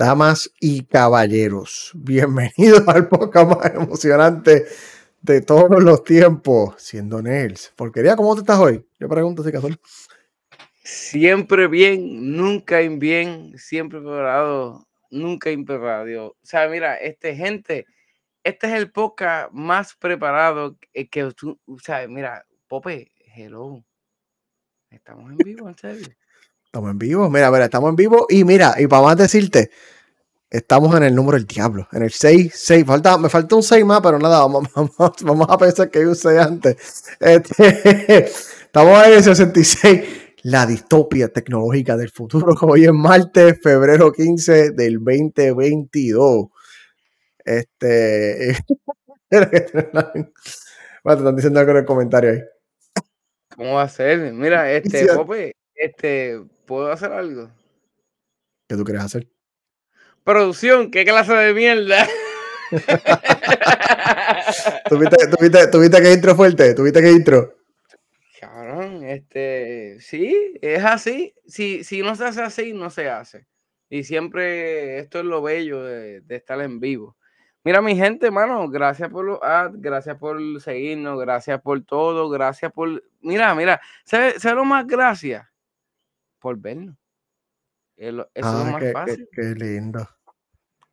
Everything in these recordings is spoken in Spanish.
Damas y caballeros, bienvenidos al podcast más emocionante de todos los tiempos, siendo Nels. Porquería, ¿cómo te estás hoy? Yo pregunto si casual. Siempre bien, nunca in bien, siempre preparado, nunca impreparado. O sea, mira, este gente, este es el podcast más preparado que tú, o sea, mira, Pope, hello. Estamos en vivo, en serio. Estamos en vivo, mira, mira, estamos en vivo y mira, y para más decirte, estamos en el número del diablo, en el 6, 6, falta, me falta un 6 más, pero nada, vamos, vamos, a pensar que hay un 6 antes. Este, estamos en el 66, la distopia tecnológica del futuro, hoy es martes, febrero 15 del 2022. Este, bueno, te están diciendo algo en el comentario ahí. ¿Cómo va a ser? Mira, este, Pope, este, ¿puedo hacer algo? ¿Qué tú quieres hacer? Producción, ¿qué clase de mierda? ¿Tuviste, tuviste, tuviste que intro fuerte? ¿Tuviste que intro? Cabrón, este, sí, es así. Si, si no se hace así, no se hace. Y siempre esto es lo bello de, de estar en vivo. Mira, mi gente, mano, gracias por los ads, gracias por seguirnos, gracias por todo, gracias por. Mira, mira, ¿sabes lo más gracias? Por vernos. Eso es lo ah, más fácil. Qué, lindo.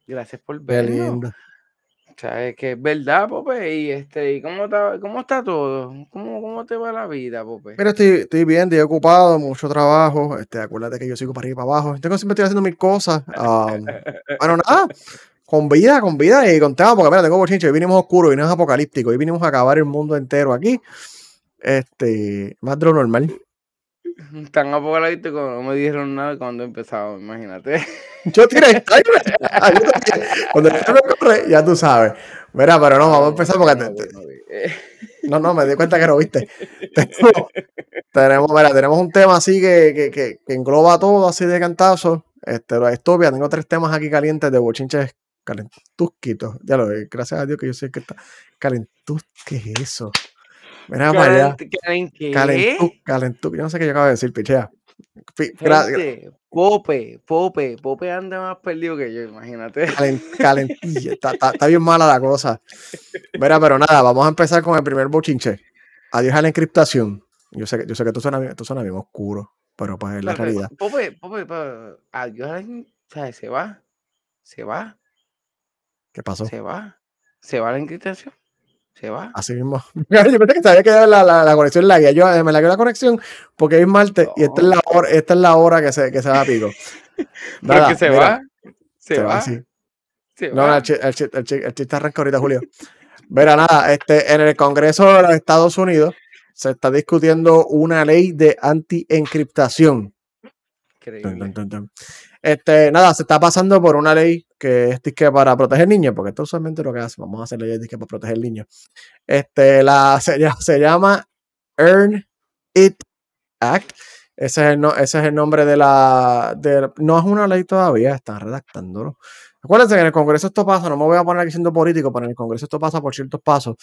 Gracias por vernos. Qué lindo. O sea, es que es verdad, Pope. Y este, ¿y cómo está, cómo está todo? ¿Cómo, ¿Cómo te va la vida, Pope? Mira, estoy, estoy bien, estoy ocupado, mucho trabajo. Este, acuérdate que yo sigo para arriba y para abajo. Tengo siempre estoy haciendo mil cosas. bueno, nada con vida, con vida y con tema, porque mira, tengo bochinche, hoy vinimos oscuro, vinimos apocalíptico, hoy vinimos a acabar el mundo entero aquí. Este, más de lo normal. Tan apocalíptico, no me dijeron nada cuando empezaba, imagínate. Yo tiré Cuando me corre, ya tú sabes. Mira, pero no, vamos a empezar porque. No, no, me di cuenta que no viste. tenemos, mira, tenemos un tema así que, que, que, que engloba todo así de cantazo. Este, la estopia, tengo tres temas aquí calientes de bochinches calentusquitos. Ya lo ve, gracias a Dios que yo sé que está. Calentus, ¿qué es eso? Mira para allá. Yo no sé qué yo acabo de decir, pichea. Gente, Pope, Pope, Pope anda más perdido que yo, imagínate. calentilla, está, está, bien mala la cosa. Mira, pero nada, vamos a empezar con el primer bochinche. Adiós a la encriptación. Yo sé, yo sé que esto suena, esto suena bien oscuro, pero pues es la realidad. Pope, Pope, adiós a la, se va, se va. ¿Qué pasó? Se va. Se va la encriptación. Se va. Así mismo. Yo pensé que sabía que la, la, la conexión la guía. Yo eh, me la la conexión porque es martes y esta es la hora, esta es la hora que se, que se va a pico. Nada, se va. Se, va. sí. se no, va. El, el, el, el, chiste arranca ahorita, Julio. Verá, nada, este, en el Congreso de los Estados Unidos se está discutiendo una ley de anti-encriptación. Este, nada, se está pasando por una ley que es disque para proteger niños, porque esto usualmente lo que hace, vamos a hacer leyes disque para proteger niños. Este, la, se, llama Earn It Act. Ese es el, no, ese es el nombre de la, de, No es una ley todavía, están redactándolo. Acuérdense que en el Congreso esto pasa, no me voy a poner aquí siendo político, pero en el Congreso esto pasa por ciertos pasos.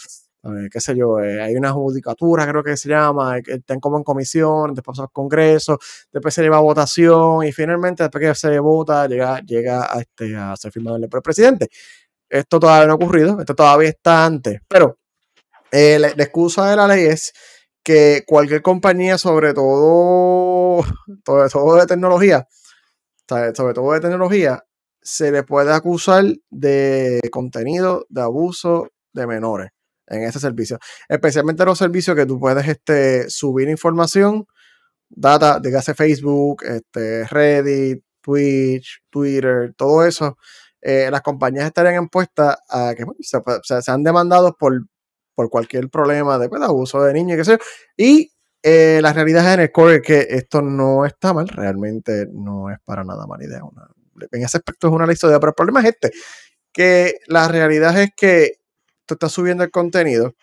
qué sé yo, eh, hay una judicatura, creo que se llama, que están como en comisión, después al Congreso, después se lleva a votación y finalmente después que se vota llega, llega a, este, ser firmado el presidente. Esto todavía no ha ocurrido, esto todavía está antes, pero eh, la, excusa de la ley es que cualquier compañía, sobre todo, sobre todo de tecnología, sobre todo de tecnología, se le puede acusar de contenido de abuso de menores en ese servicio. Especialmente los servicios que tú puedes este, subir información, data, dígase Facebook, este, Reddit, Twitch, Twitter, todo eso. Eh, las compañías estarían impuestas a que se, han demandado por, por cualquier problema de, pues, abuso de niños, qué sé Y eh, la realidad en el core es que esto no está mal, realmente no es para nada mala idea, en ese aspecto es una lista de pero el problema es este, que la realidad es que tú estás subiendo el contenido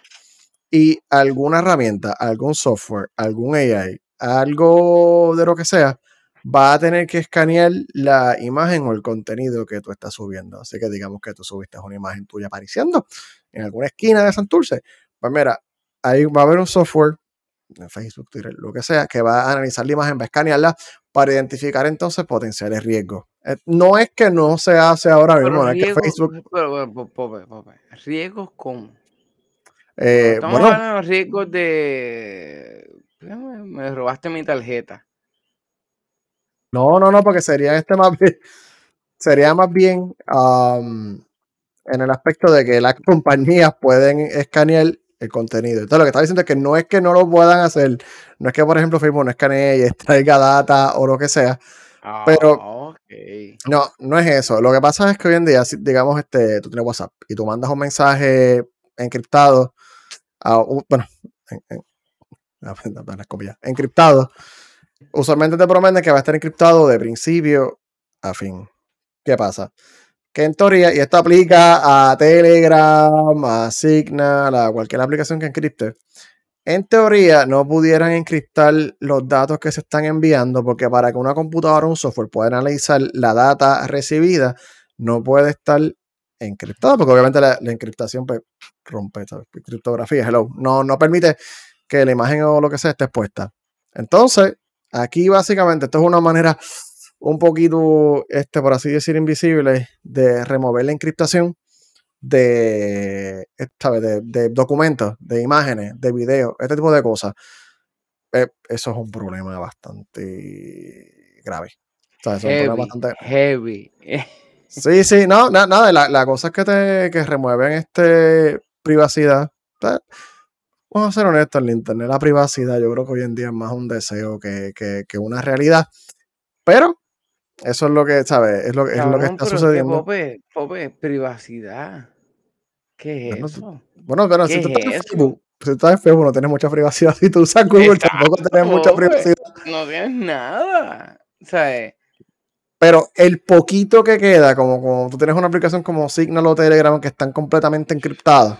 y alguna herramienta, algún software, algún AI, algo de lo que sea, va a tener que escanear la imagen o el contenido que tú estás subiendo. Así que digamos que tú subiste una imagen tuya apareciendo en alguna esquina de Santurce. Pues mira, ahí va a haber un software en Facebook, Twitter, lo que sea, que va a analizar la imagen, va a escanearla para identificar entonces potenciales riesgos. Eh, no es que no se hace ahora mismo, no es que Facebook. ¿Riesgos cómo? Eh, Estamos bueno, hablando de riesgos de. Me robaste mi tarjeta. no, no, no, porque sería este más bien, sería más bien en el aspecto de que las compañías pueden escanear el contenido. Entonces, lo que estaba diciendo es que no es que no lo puedan hacer, no es que, por ejemplo, Facebook no escanee y extraiga data o lo que sea, Pero- Ah, ok. No, no es eso. Lo que pasa es que hoy en día, si, digamos, este, tú tienes WhatsApp y tú mandas un mensaje encriptado, a, un- bueno, en- en- encriptado, usualmente te prometen que va a estar encriptado de principio a fin. ¿Qué pasa? Que en teoría, y esto aplica a Telegram, a Signal, a cualquier aplicación que encripte, en teoría no pudieran encriptar los datos que se están enviando porque para que una computadora o un software pueda analizar la data recibida, no puede estar encriptado porque obviamente la, encriptación pues, rompe ¿sabes? criptografía, hello, no, no permite que la imagen o lo que sea esté expuesta. Entonces, aquí básicamente esto es una manera un poquito, este, por así decir, invisible de remover la encriptación de, ¿sabes? de, de documentos, de imágenes, de videos, este tipo de cosas. Eh, eso es un problema bastante grave. O sea, eso es un problema Heavy. bastante Heavy. Sí, sí, no, na- nada, la, la cosa es que te que remueven este privacidad. Vamos a ser honestos, el internet, la privacidad, yo creo que hoy en día es más un deseo que, que- que una realidad. Pero eso es lo que, ¿sabes? Es lo, es lo que está sucediendo. Pope, Pope, privacidad. ¿Qué es eso? Bueno, pero ¿Qué si tú es estás en? Facebook, si tú estás en Facebook no tienes mucha privacidad. Si tú usas Google tampoco tienes mucha privacidad. No tienes nada. Sea, eh, Pero el poquito que queda, como, como tú tienes una aplicación como Signal o Telegram que están completamente encriptadas,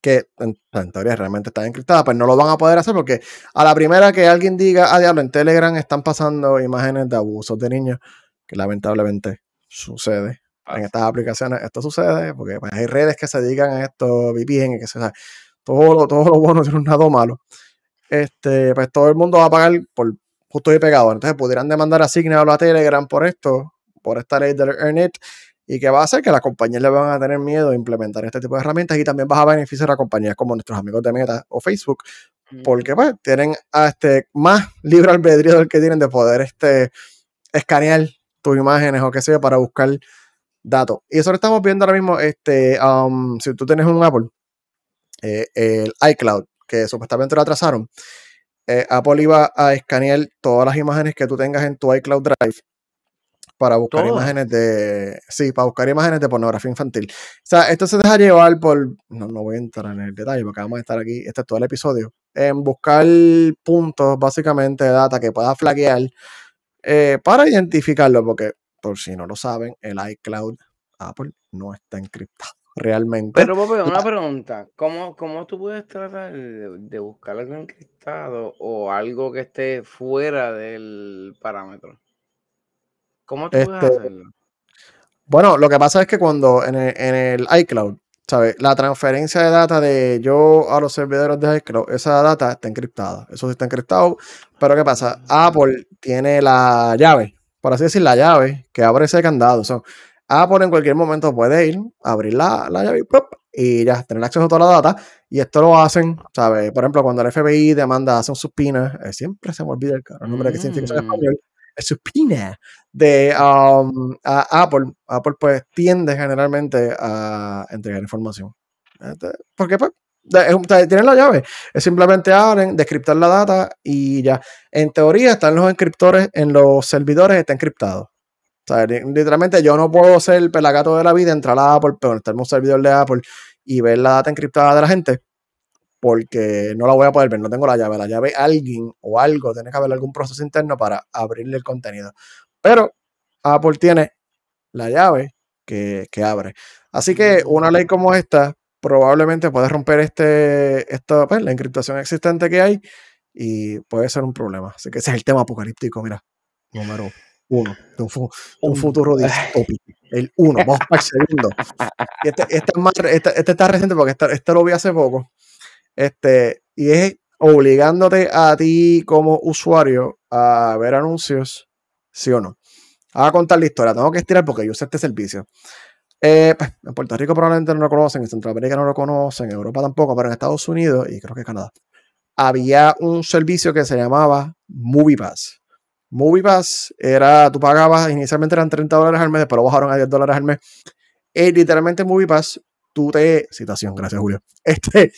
que en, en teoría realmente están encriptadas, pues no lo van a poder hacer porque a la primera que alguien diga, ah, diablo, en Telegram están pasando imágenes de abusos de niños, que lamentablemente sucede en estas aplicaciones, esto sucede porque pues, hay redes que se dedican a esto, VPN, y que se sabe, todo lo, todo lo bueno tiene un lado malo. Este, pues todo el mundo va a pagar por justo y pegado. Entonces pudieran demandar a Signal o a Telegram por esto, por esta ley del Earn It, y que va a hacer que las compañías le van a tener miedo de implementar este tipo de herramientas y también vas a beneficiar a compañías como nuestros amigos de Meta o Facebook, porque pues tienen a este, más libre albedrío del que tienen de poder este, escanear tus imágenes o qué sé yo para buscar datos. Y eso lo estamos viendo ahora mismo, este, um, si tú tienes un Apple, eh, el iCloud, que supuestamente lo atrasaron, eh, Apple iba a escanear todas las imágenes que tú tengas en tu iCloud Drive para buscar ¿Todas? imágenes de. Sí, para buscar imágenes de pornografía infantil. O sea, esto se deja llevar por. No, no voy a entrar en el detalle porque vamos a estar aquí. Este es todo el episodio. En buscar puntos, básicamente, de data que pueda flaquear eh, para identificarlo, porque por si no lo saben, el iCloud Apple no está encriptado realmente. Pero, Pope, una pregunta. ¿Cómo, cómo tú puedes tratar de, de buscar algo encriptado o algo que esté fuera del parámetro? ¿Cómo tú puedes Este, hacerlo? Bueno, lo que pasa es que cuando en el, en el iCloud, ¿sabes? La transferencia de data de yo a los servidores de iCloud, esa data está encriptada. Eso sí está encriptado. Pero ¿qué pasa? Apple tiene la llave, por así decir, la llave que abre ese candado. So, Apple en cualquier momento puede ir, abrir la, la llave y, ya tener acceso a toda la data. Y esto lo hacen, ¿sabes? Por ejemplo, cuando el FBI demanda, hace un subpoena, eh, siempre se me olvida el, nombre que significa en Mm. español, el subpoena de um, Apple. Apple pues tiende generalmente a entregar información. Este, Porque pues tienen la llave. Es simplemente abren, descriptar la data y ya. En teoría están los encriptores en los servidores, está encriptado. O sea, li- literalmente yo no puedo ser el pelagato de la vida, entrar a Apple, pero estar en un servidor de Apple y ver la data encriptada de la gente, porque no la voy a poder ver, no tengo la llave. La llave alguien o algo, tiene que haber algún proceso interno para abrirle el contenido. Pero Apple tiene la llave que, que abre. Así que una ley como esta probablemente puede romper este, esto, pues, la encriptación existente que hay y puede ser un problema. Así que ese es el tema apocalíptico, mira, número uno, de un, fu- un futuro distópico. El uno, vamos para el segundo. Este, este, este, este está reciente porque este, este lo vi hace poco. Este, y es obligándote a ti como usuario a ver anuncios, sí o no. A contar la historia, tengo que estirar porque yo usé este servicio. Eh, pues, en Puerto Rico probablemente no lo conocen, en Centroamérica no lo conocen, en Europa tampoco, pero en Estados Unidos y creo que Canadá había un servicio que se llamaba MoviePass. MoviePass era, tú pagabas, inicialmente eran 30 dólares al mes, después lo bajaron a 10 dólares al mes. Y literalmente MoviePass, tú te, citación, gracias Julio, este,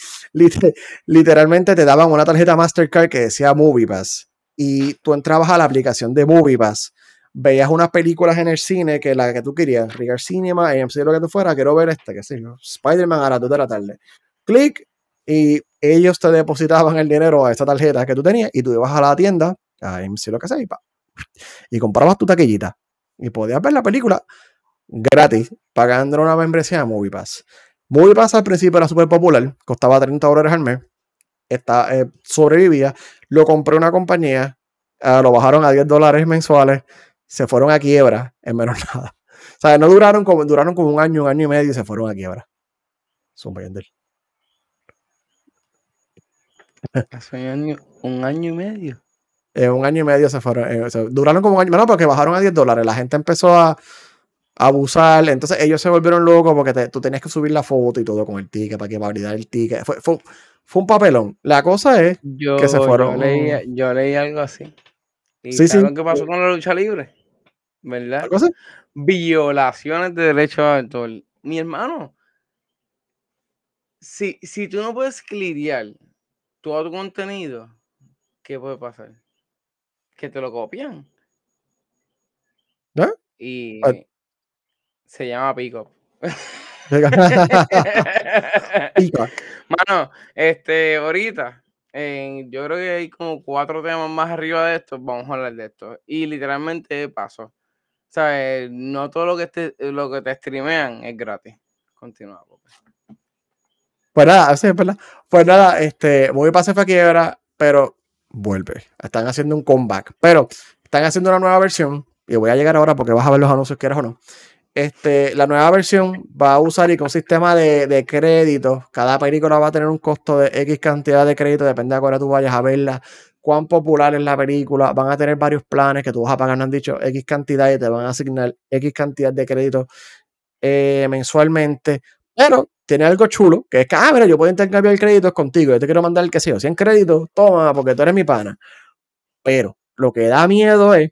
literalmente te daban una tarjeta Mastercard que decía MoviePass y tú entrabas a la aplicación de MoviePass veías unas películas en el cine que la que tú querías, Regal Cinema, AMC, lo que tú fuera, quiero ver este, qué sé yo, Spider-Man a las 2 de la tarde. Clic y ellos te depositaban el dinero a esa tarjeta que tú tenías y tú ibas a la tienda, a AMC, lo que sea, y, pa, y comprabas tu taquillita y podías ver la película gratis, pagando una membresía de MoviePass. MoviePass al principio era súper popular, costaba 30 dólares al mes, está, eh, sobrevivía, lo compré una compañía, uh, lo bajaron a 10 dólares mensuales, se fueron a quiebra en menos nada. O sea, no duraron como, duraron como un año, un año y medio y se fueron a quiebra. Hace un año, un año y medio. En un año y medio se fueron. Eh, duraron como un año. No, porque bajaron a 10 dólares. La gente empezó a, abusar. Entonces ellos se volvieron locos porque tú tenías que subir la foto y todo con el ticket para que validar el ticket. Fue, fue, un papelón. La cosa es que se fueron. Yo leí, yo leí algo así. ¿Y sí, sí. qué pasó con la lucha libre? ¿verdad? Violaciones de derechos de autor. Mi hermano, si, si tú no puedes clirear todo tu contenido, ¿qué puede pasar? Que te lo copian. ¿Eh? Y se llama Pico. Mano, este, ahorita, yo creo que hay como cuatro temas más arriba de esto, vamos a hablar de esto. Y literalmente pasó. ¿sabes? No todo lo que te, lo que te streamean es gratis. Continuamos. Pues nada, sí, verdad. Pues nada, este, muy pase fue quiebra, pero vuelve. Están haciendo un comeback. Pero están haciendo una nueva versión. Y voy a llegar ahora porque vas a ver los anuncios, quieras o no. Este, la nueva versión va a usar un sistema de, de créditos. Cada película va a tener un costo de X cantidad de créditos, depende de cuál tú vayas a verla. Cuán popular es la película, van a tener varios planes que tú vas a pagar, no han dicho X cantidad y te van a asignar X cantidad de créditos eh, mensualmente, pero tiene algo chulo, que es que, ah, mira, yo puedo intercambiar créditos contigo, yo te quiero mandar el que sea, 100 créditos, toma, porque tú eres mi pana. Pero lo que da miedo es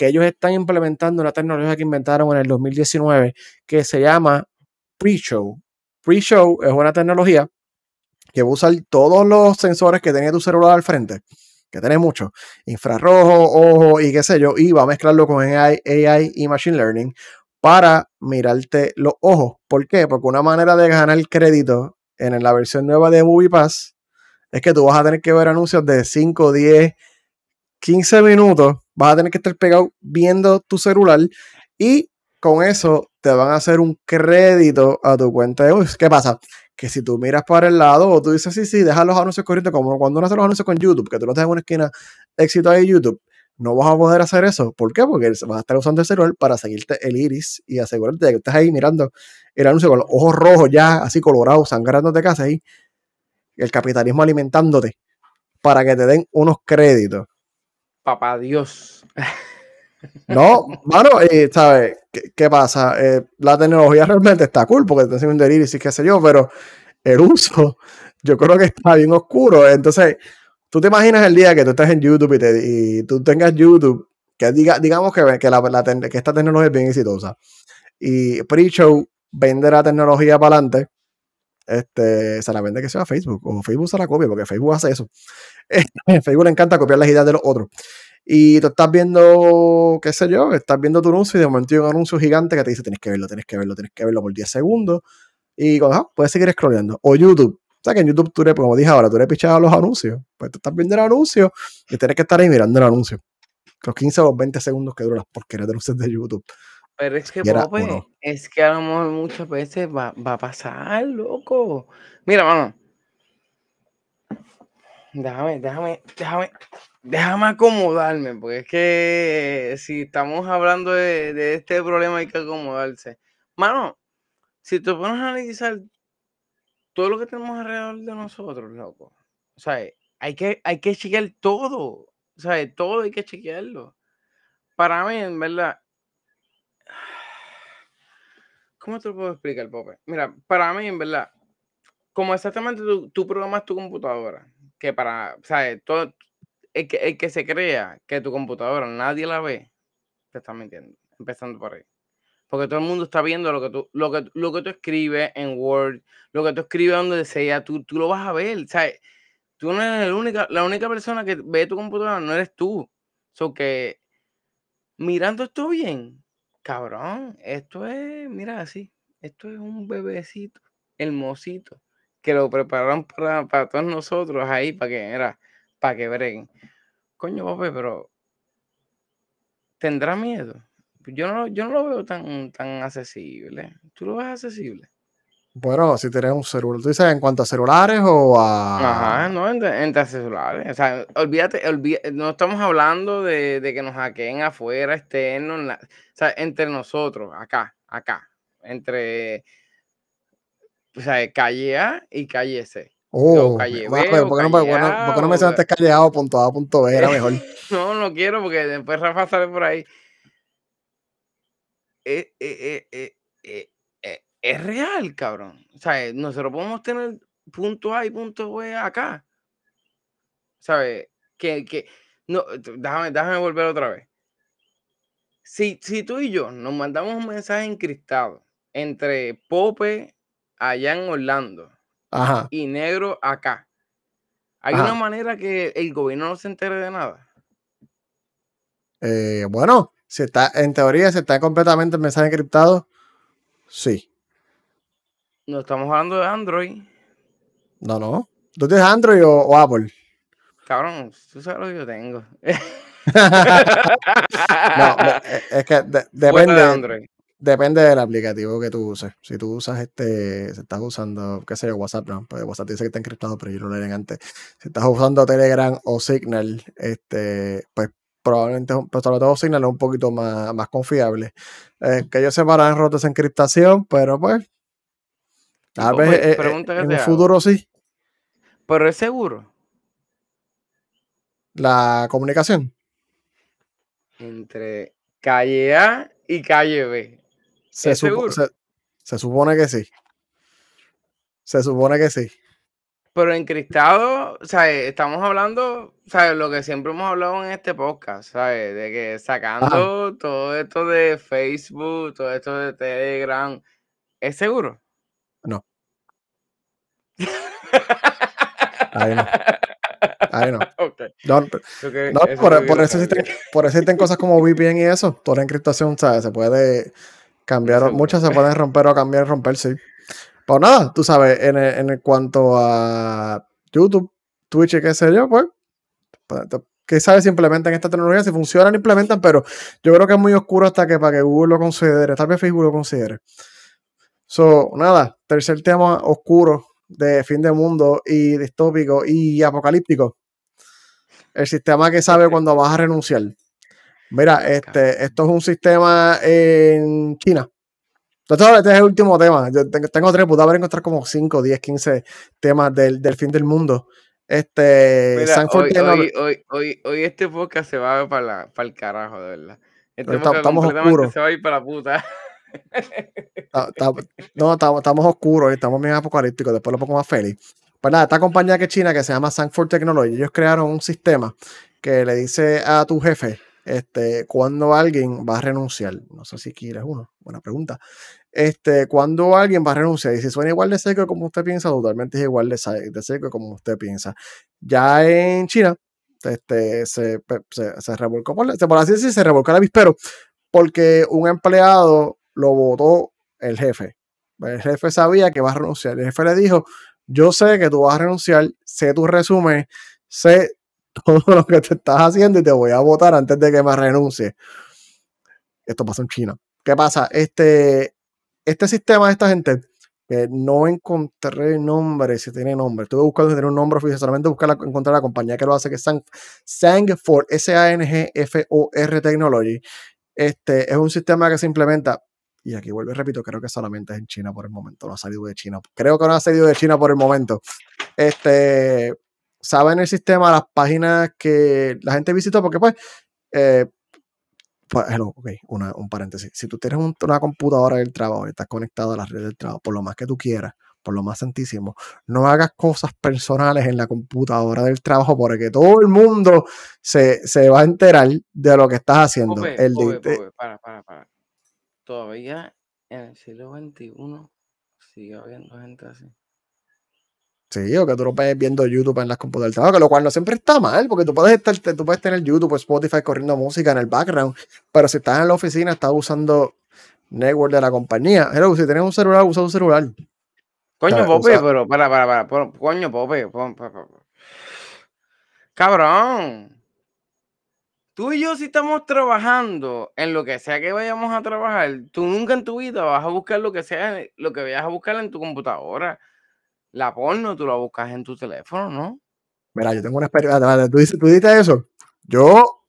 que ellos están implementando una tecnología que inventaron en el 2019 que se llama pre-show. Pre-show es una tecnología que va a usar todos los sensores que tenía tu celular al frente que tiene mucho, infrarrojo, ojo y qué sé yo, y va a mezclarlo con AI, AI y Machine Learning para mirarte los ojos. ¿Por qué? Porque una manera de ganar crédito en la versión nueva de MoviePass es que tú vas a tener que ver anuncios de 5, 10, 15 minutos, vas a tener que estar pegado viendo tu celular y con eso te van a hacer un crédito a tu cuenta de... ¿Qué pasa? que si tú miras para el lado o tú dices, sí, sí, deja los anuncios corriendo, como cuando uno hace los anuncios con YouTube, que tú lo dejas en una esquina éxito de YouTube, no vas a poder hacer eso. ¿Por qué? Porque vas a estar usando el celular para seguirte el iris y asegurarte de que estás ahí mirando el anuncio con los ojos rojos ya, así colorados, sangrándote casa ahí. El capitalismo alimentándote para que te den unos créditos. Papá Dios. No, mano, ¿sabes? ¿Qué, pasa? Eh, la tecnología realmente está cool porque te hacen un iris y qué sé yo, pero el uso yo creo que está bien oscuro. Entonces, tú te imaginas el día que tú estás en YouTube y, tú tengas YouTube, que diga, digamos que, que, la, que esta tecnología es bien exitosa, y pre-show vende la tecnología para adelante, este, se la vende que sea Facebook, o Facebook se la copia, porque Facebook hace eso. Facebook le encanta copiar las ideas de los otros. Y tú estás viendo, qué sé yo, estás viendo tu anuncio y de momento hay un anuncio gigante que te dice tienes que verlo, tienes que verlo, tienes que verlo por 10 segundos. Y cuando, puedes seguir scrolleando. O YouTube. O sea que en YouTube tú como dije ahora, tú eres pichado a los anuncios. Pues tú estás viendo el anuncio y tienes que estar ahí mirando el anuncio. Los 15 o los 20 segundos que duran las porquerías de luces de YouTube. Pero es que, es que a lo mejor muchas veces va, va a pasar, loco. Mira, mano. Déjame, déjame, déjame, déjame acomodarme, porque es que si estamos hablando de, este problema hay que acomodarse. Mano, si te pones a analizar todo lo que tenemos alrededor de nosotros, loco, o sea, hay que, hay que chequear todo. O sea, todo hay que chequearlo. Para mí, en verdad. ¿Cómo te lo puedo explicar, Pope? Mira, para mí, en verdad, como exactamente tú, programas tu computadora, que para, ¿sabes? Todo, el que, el que se crea que tu computadora nadie la ve, te está mintiendo, empezando por ahí. Porque todo el mundo está viendo lo que tú, lo que, lo que tú escribes en Word, lo que tú escribes donde sea, tú, tú lo vas a ver. ¿sabes? Tú no eres la única, la única persona que ve tu computadora, no eres tú. So que mirando esto bien, cabrón, esto es, mira así, esto es un bebecito hermosito que lo prepararon para, para todos nosotros ahí, para que, era, para que breguen. Coño, papi, pero ¿tendrá miedo? Yo no, yo no lo veo tan, tan accesible. ¿Tú lo ves accesible? Bueno, si tienes un celular, ¿tú dices en cuanto a celulares o Ajá, a...? no, entre, entre celulares. O sea, olvídate, olví- no estamos hablando de, de que nos hackeen afuera, externo, en la- o sea, entre nosotros, acá, acá, entre, o sea, calle A y calle C. O Oh, calle B ¿por qué no, calle por qué no- A. por qué no o- mencionaste calle A o punto A punto B? Era mejor. No, no quiero porque después Rafa sale por ahí. Eh, eh, eh, eh, eh, es real, cabrón. O sea, eh, nosotros podemos tener punto A y punto B acá. ¿Sabes? Que, que, no, t- déjame, déjame volver otra vez. Si, si tú y yo nos mandamos un mensaje encriptado entre Pope allá en Orlando Ajá, y Negro acá, ¿hay Ajá. una manera que el gobierno no se entere de nada? Eh, bueno, si está, en teoría, si está completamente el mensaje encriptado, sí. No estamos hablando de Android. No, no. ¿Tú tienes Android o, o Apple? Cabrón, tú sabes lo que yo tengo. No, es que de- depende, de depende del aplicativo que tú uses. Si tú usas este, si estás usando, qué sé yo, WhatsApp, no, pues WhatsApp dice que está encriptado, pero yo lo leí antes. Si estás usando Telegram o Signal, este, pues probablemente, pues sobre todo Signal es un poquito más, más confiable. Eh, que ellos separan rotos de encriptación, pero pues, tal Oye, vez eh, eh, pregunta que en te hago. futuro sí, Pero es seguro. la comunicación. Entre calle A y calle B. Se, ¿Es supo- seguro? se, se supone que sí. Se supone que sí. Pero encriptado, sea, estamos hablando, ¿sabes? Lo que siempre hemos hablado en este podcast, ¿sabes? De que sacando todo esto de Facebook, todo esto de Telegram, ¿es seguro? No. Ahí no. Ahí no. Ok. No, pero- eso por, eso existen, por eso existen cosas como VPN y eso. Toda la encriptación, ¿sabes? Se puede cambiar. Muchas se pueden romper o cambiar, romper, sí. Pues nada, tú sabes, en, el- en el cuanto a YouTube, Twitch y qué sé yo, pues, pues, que sabes si implementan esta tecnología, si funcionan, implementan, pero yo creo que es muy oscuro hasta que para que Google lo considere, tal vez Facebook lo considere. So, nada, tercer tema oscuro de fin de mundo y distópico y apocalíptico. El sistema que sabe cuando vas a renunciar. Mira, este, esto es un sistema en China. Entonces, este es el último tema. Yo tengo, tres, puedo haber encontrar como 5, 10, 15 temas del, del fin del mundo. Este, Mira, Sanford hoy, hoy, hoy, hoy, hoy este podcast se va para, la, para el carajo, de verdad. Este podcast estamos completamente oscuros. se va a ir para la puta. No, estamos, oscuros, estamos bien apocalípticos, después lo pongo más feliz. Pues nada, esta compañía que es china que se llama Sanford Technology, ellos crearon un sistema que le dice a tu jefe este, cuando alguien va a renunciar. No sé si quieres uno, buena pregunta. Este, cuando alguien va a renunciar, y si suena igual de seco como usted piensa, totalmente es igual de, seco como usted piensa. Ya en China, este, se, se, se revolcó, por, por así decir, se revolcó el avispero, porque un empleado lo votó el jefe. El jefe sabía que va a renunciar. El jefe le dijo, yo sé que tú vas a renunciar, sé tu resumen, sé todo lo que te estás haciendo y te voy a votar antes de que me renuncie. Esto pasó en China. ¿Qué pasa? Este, este sistema de esta gente, que no encontré nombre, si tiene nombre. Estuve buscando si tiene un nombre oficial, solamente buscar encontrar la compañía que lo hace, que es Sang, Sangfor, S-A-N-G-F-O-R Technology. Este es un sistema que se implementa, y aquí vuelvo y repito, creo que solamente es en China por el momento, no ha salido de China. Creo que no ha salido de China por el momento. Este, saben el sistema, las páginas que la gente visitó, porque pues, eh, pues, hello, ok, una, un paréntesis. Si tú tienes una computadora del trabajo y estás conectado a la red del trabajo, por lo más que tú quieras, por lo más santísimo, no hagas cosas personales en la computadora del trabajo porque todo el mundo se, va a enterar de lo que estás haciendo. el para, para, para. Todavía en el siglo XXI sigue habiendo gente así. Sí, o que tú lo ves viendo YouTube en las computadoras del trabajo, que lo cual no siempre está mal, porque tú puedes estar, tú puedes tener YouTube o Spotify corriendo música en el background, pero si estás en la oficina, estás usando network de la compañía. Hello, si tienes un celular, usa un celular. Coño, Pope, pero para, para, para, coño, Pope, cabrón. Tú y yo si estamos trabajando en lo que sea que vayamos a trabajar, tú nunca en tu vida vas a buscar lo que sea, lo que vayas a buscar en tu computadora. La porno tú la buscas en tu teléfono, ¿no? Mira, yo tengo una experiencia. ¿Tú dices, tú dices eso? Yo,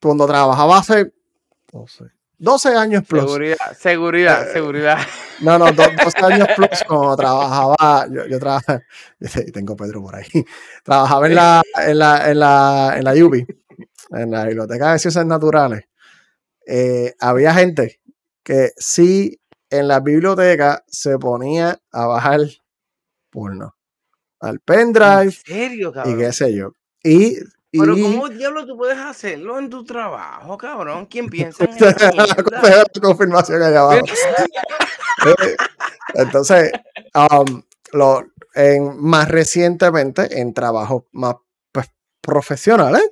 cuando trabajaba hace, no sé, 12 años plus. Seguridad, seguridad, eh, seguridad. No, no, 12 años plus cuando trabajaba, yo, yo trabajaba, tengo Pedro por ahí, trabajaba en la, en la, en la, en la UBI, en la Biblioteca de Ciencias Naturales. Eh, había gente que sí en la biblioteca se ponía a bajar porno al pendrive. ¿En serio, cabrón? Y qué sé yo. Y pero ¿cómo diablo tú puedes hacerlo en tu trabajo, cabrón? ¿Quién piensa en la confirmación allá abajo. Eh, entonces, um, lo, en, más recientemente, en trabajos más pues, profesionales,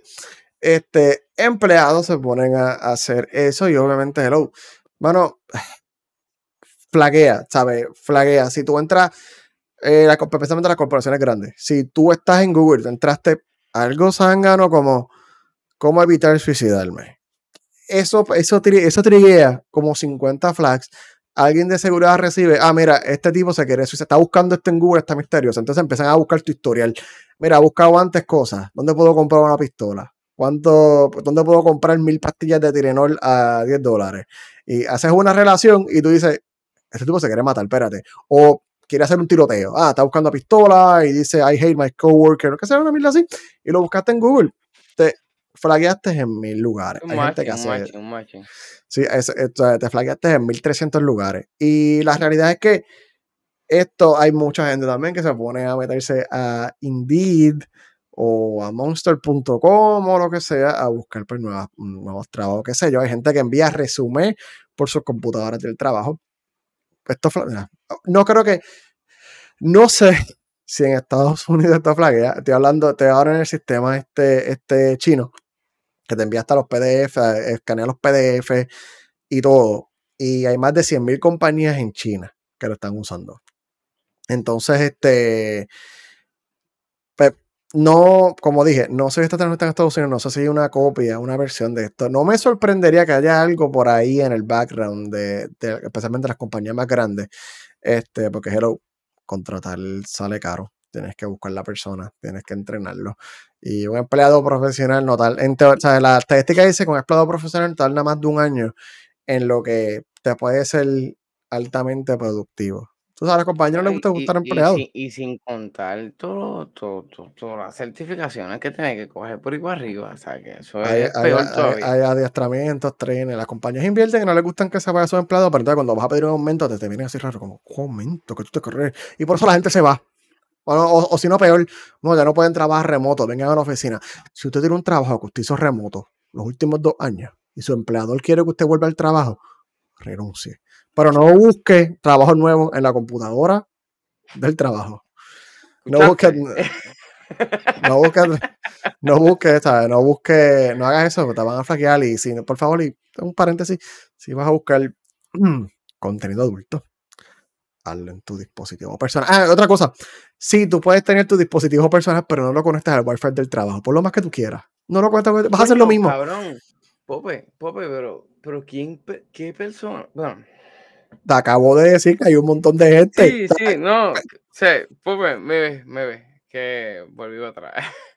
este, empleados se ponen a, hacer eso y obviamente, hello, bueno, flaguea, ¿sabes? Flaguea. Si tú entras, eh, especialmente las corporaciones grandes, si tú estás en Google, entraste algo zángano como cómo evitar suicidarme. Eso, eso, eso triguea como 50 flags. Alguien de seguridad recibe, ah, mira, este tipo se quiere suicidar, está buscando esto en Google, está misterioso. Entonces empiezan a buscar tu historial. Mira, ha buscado antes cosas. ¿Dónde puedo comprar una pistola? ¿Cuánto, ¿Dónde puedo comprar mil pastillas de Tirenol a 10 dólares? Y haces una relación y tú dices, este tipo se quiere matar, espérate. O quiere hacer un tiroteo. Ah, está buscando pistola y dice I hate my coworker, que sea una mierda así. Y lo buscaste en Google. Te flagueaste en mil lugares. Un Hay gente que hace. Un sí, te flagueaste en 1300 lugares. Y la realidad es que esto hay mucha gente también que se pone a meterse a Indeed o a monster.com o lo que sea a buscar pues, nuevos, nuevos trabajos, qué sé yo. Hay gente que envía resumen por sus computadoras del trabajo esto no creo que, no sé si en Estados Unidos esto flaguea, estoy hablando, estoy ahora en el sistema este, este chino, que te envía hasta los PDF, escanea los PDF y todo, y hay más de 100.000 compañías en China que lo están usando. Entonces, este, no, como dije, no sé si está en Estados Unidos, no sé si hay una copia, una versión de esto. No me sorprendería que haya algo por ahí en el background de, especialmente las compañías más grandes. Este, porque hello, contratar sale caro. Tienes que buscar la persona, tienes que entrenarlo. Y un empleado profesional no tal. En o sea, la estadística dice que un empleado profesional tarda más de un año en lo que te puede ser altamente productivo. Tú sabes, a la compañía no le gusta gustar empleados. Y, sin contar todo, todo, todas las certificaciones que tiene que coger por igual arriba. O sea, que eso es peor todavía. Hay, adiestramientos, trenes. Las compañías invierten y no les gustan que se vayan sus empleados, pero entonces cuando vas a pedir un aumento te, te vienen así raro, como, aumento, que tú te corres. Y por eso la gente se va. o, si no, peor, no, ya no pueden trabajar remoto, vengan a la oficina. Si usted tiene un trabajo que usted hizo remoto los últimos dos años y su empleador quiere que usted vuelva al trabajo, renuncie. Pero no busque trabajo nuevo en la computadora del trabajo. No busque, no busque, no busque, ¿sabes? No busque, no hagas eso, te van a flaquear y si, por favor, y un paréntesis, si vas a buscar contenido adulto, hazlo en tu dispositivo personal. Ah, otra cosa, sí, tú puedes tener tu dispositivo personal, pero no lo conectes al wifi del trabajo, por lo más que tú quieras. No lo conectes, vas a hacer lo mismo. Cabrón, Pope, Pope, pero, pero ¿quién, qué persona? Bueno te acabo de decir que hay un montón de gente. Sí, sí, no. Sí, pues me, ve, me ve, que volví atrás.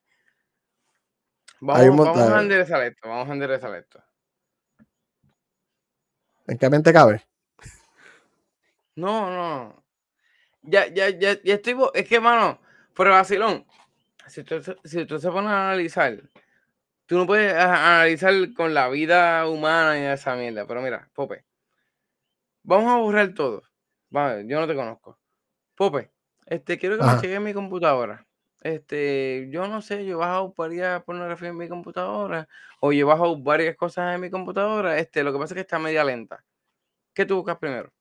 Vamos, vamos a enderezar esto, vamos a enderezar esto. ¿En qué mente cabe? No, no. Ya, ya, ya, ya estoy. Es que, mano, por vacilón. si tú, si tú se pones a analizar, tú no puedes analizar con la vida humana y esa mierda. Pero mira, Pope, vamos a borrar todo. Vale, yo no te conozco. Pope, este, quiero que me cheques mi computadora. Este, yo no sé, yo bajo varias pornografía en mi computadora o yo bajo varias cosas en mi computadora. Este, lo que pasa es que está media lenta. ¿Qué tú buscas primero?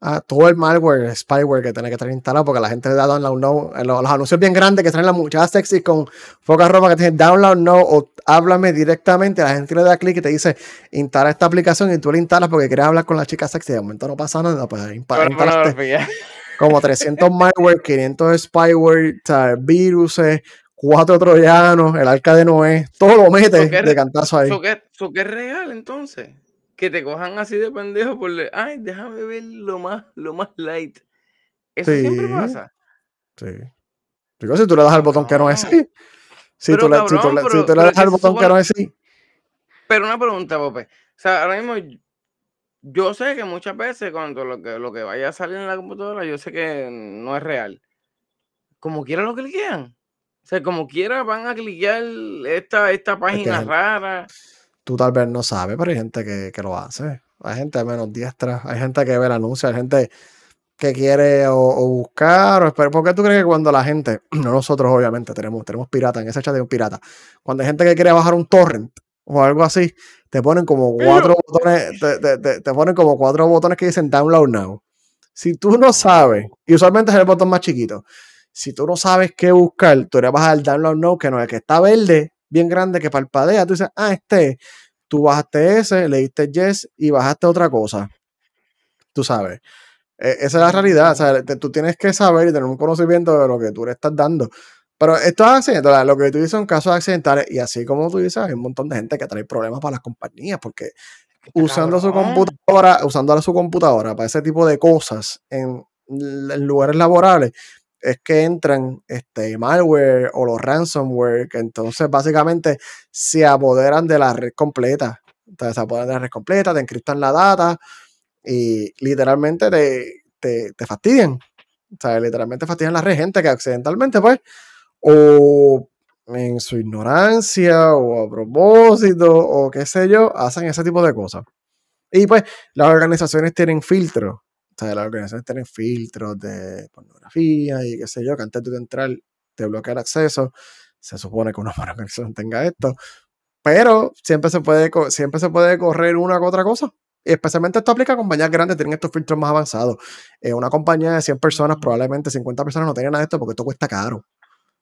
Ah, todo el malware, el spyware que tiene que estar instalado porque la gente da download no. Los, los anuncios bien grandes que traen las muchachas sexy con poca ropa que tienen download no o háblame directamente. La gente le da clic y te dice instala esta aplicación y tú la instalas porque quieres hablar con la chica sexy. De momento no pasa nada, pues instalaste como 300 malware, 500 spyware, virus, cuatro troyanos, el arca de Noé, todo lo mete de cantazo ahí. ¿Eso qué es real entonces? Que te cojan así de pendejo por, ay, déjame ver lo más, lo más light. Eso siempre pasa. Sí. Digo, si tú le das al botón que no es así. Si tú, le, si tú, le das al botón que no es así. Pero una pregunta, Pope. O sea, ahora mismo yo sé que muchas veces cuando lo que, lo que vaya a salir en la computadora, yo sé que no es real. Como quiera lo cliquean. O sea, como quiera van a cliquear esta, esta página rara tú tal vez no sabes, pero hay gente que, lo hace. Hay gente menos diestra, hay gente que ve el anuncio, hay gente que quiere o, buscar o esperar. ¿Por qué tú crees que cuando la gente, no nosotros obviamente tenemos, tenemos pirata, en ese chat de un pirata, cuando hay gente que quiere bajar un torrent o algo así, te ponen como cuatro botones, te, ponen como cuatro botones que dicen download now. Si tú no sabes, y usualmente es el botón más chiquito, si tú no sabes qué buscar, tú le vas al download now, que no es el que está verde, bien grande que parpadea, tú dices, ah, este, tú bajaste ese, le diste yes y bajaste otra cosa. Tú sabes. E, esa es la realidad. O sea, tú tienes que saber y tener un conocimiento de lo que tú le estás dando. Pero esto es accidental, lo que tú dices son casos accidentales y así como tú dices, hay un montón de gente que trae problemas para las compañías porque usando su computadora, usando su computadora para ese tipo de cosas en lugares laborables, es que entran este malware o los ransomware, que entonces básicamente se apoderan de la red completa. Entonces se apoderan de la red completa, te encriptan la data y literalmente te, te, fastidian. O sea, literalmente fastidian la red. Gente que accidentalmente, pues, o en su ignorancia o a propósito o qué sé yo, hacen ese tipo de cosas. Y pues las organizaciones tienen filtros o sea, las organizaciones tienen filtros de pornografía y qué sé yo, que antes de entrar te bloquea el acceso. Se supone que una organización tenga esto. Pero siempre se puede, siempre se puede correr una u otra cosa. Y especialmente esto aplica a compañías grandes, tienen estos filtros más avanzados. Eh, una compañía de 100 personas, probablemente 50 personas no tienen nada de esto porque esto cuesta caro.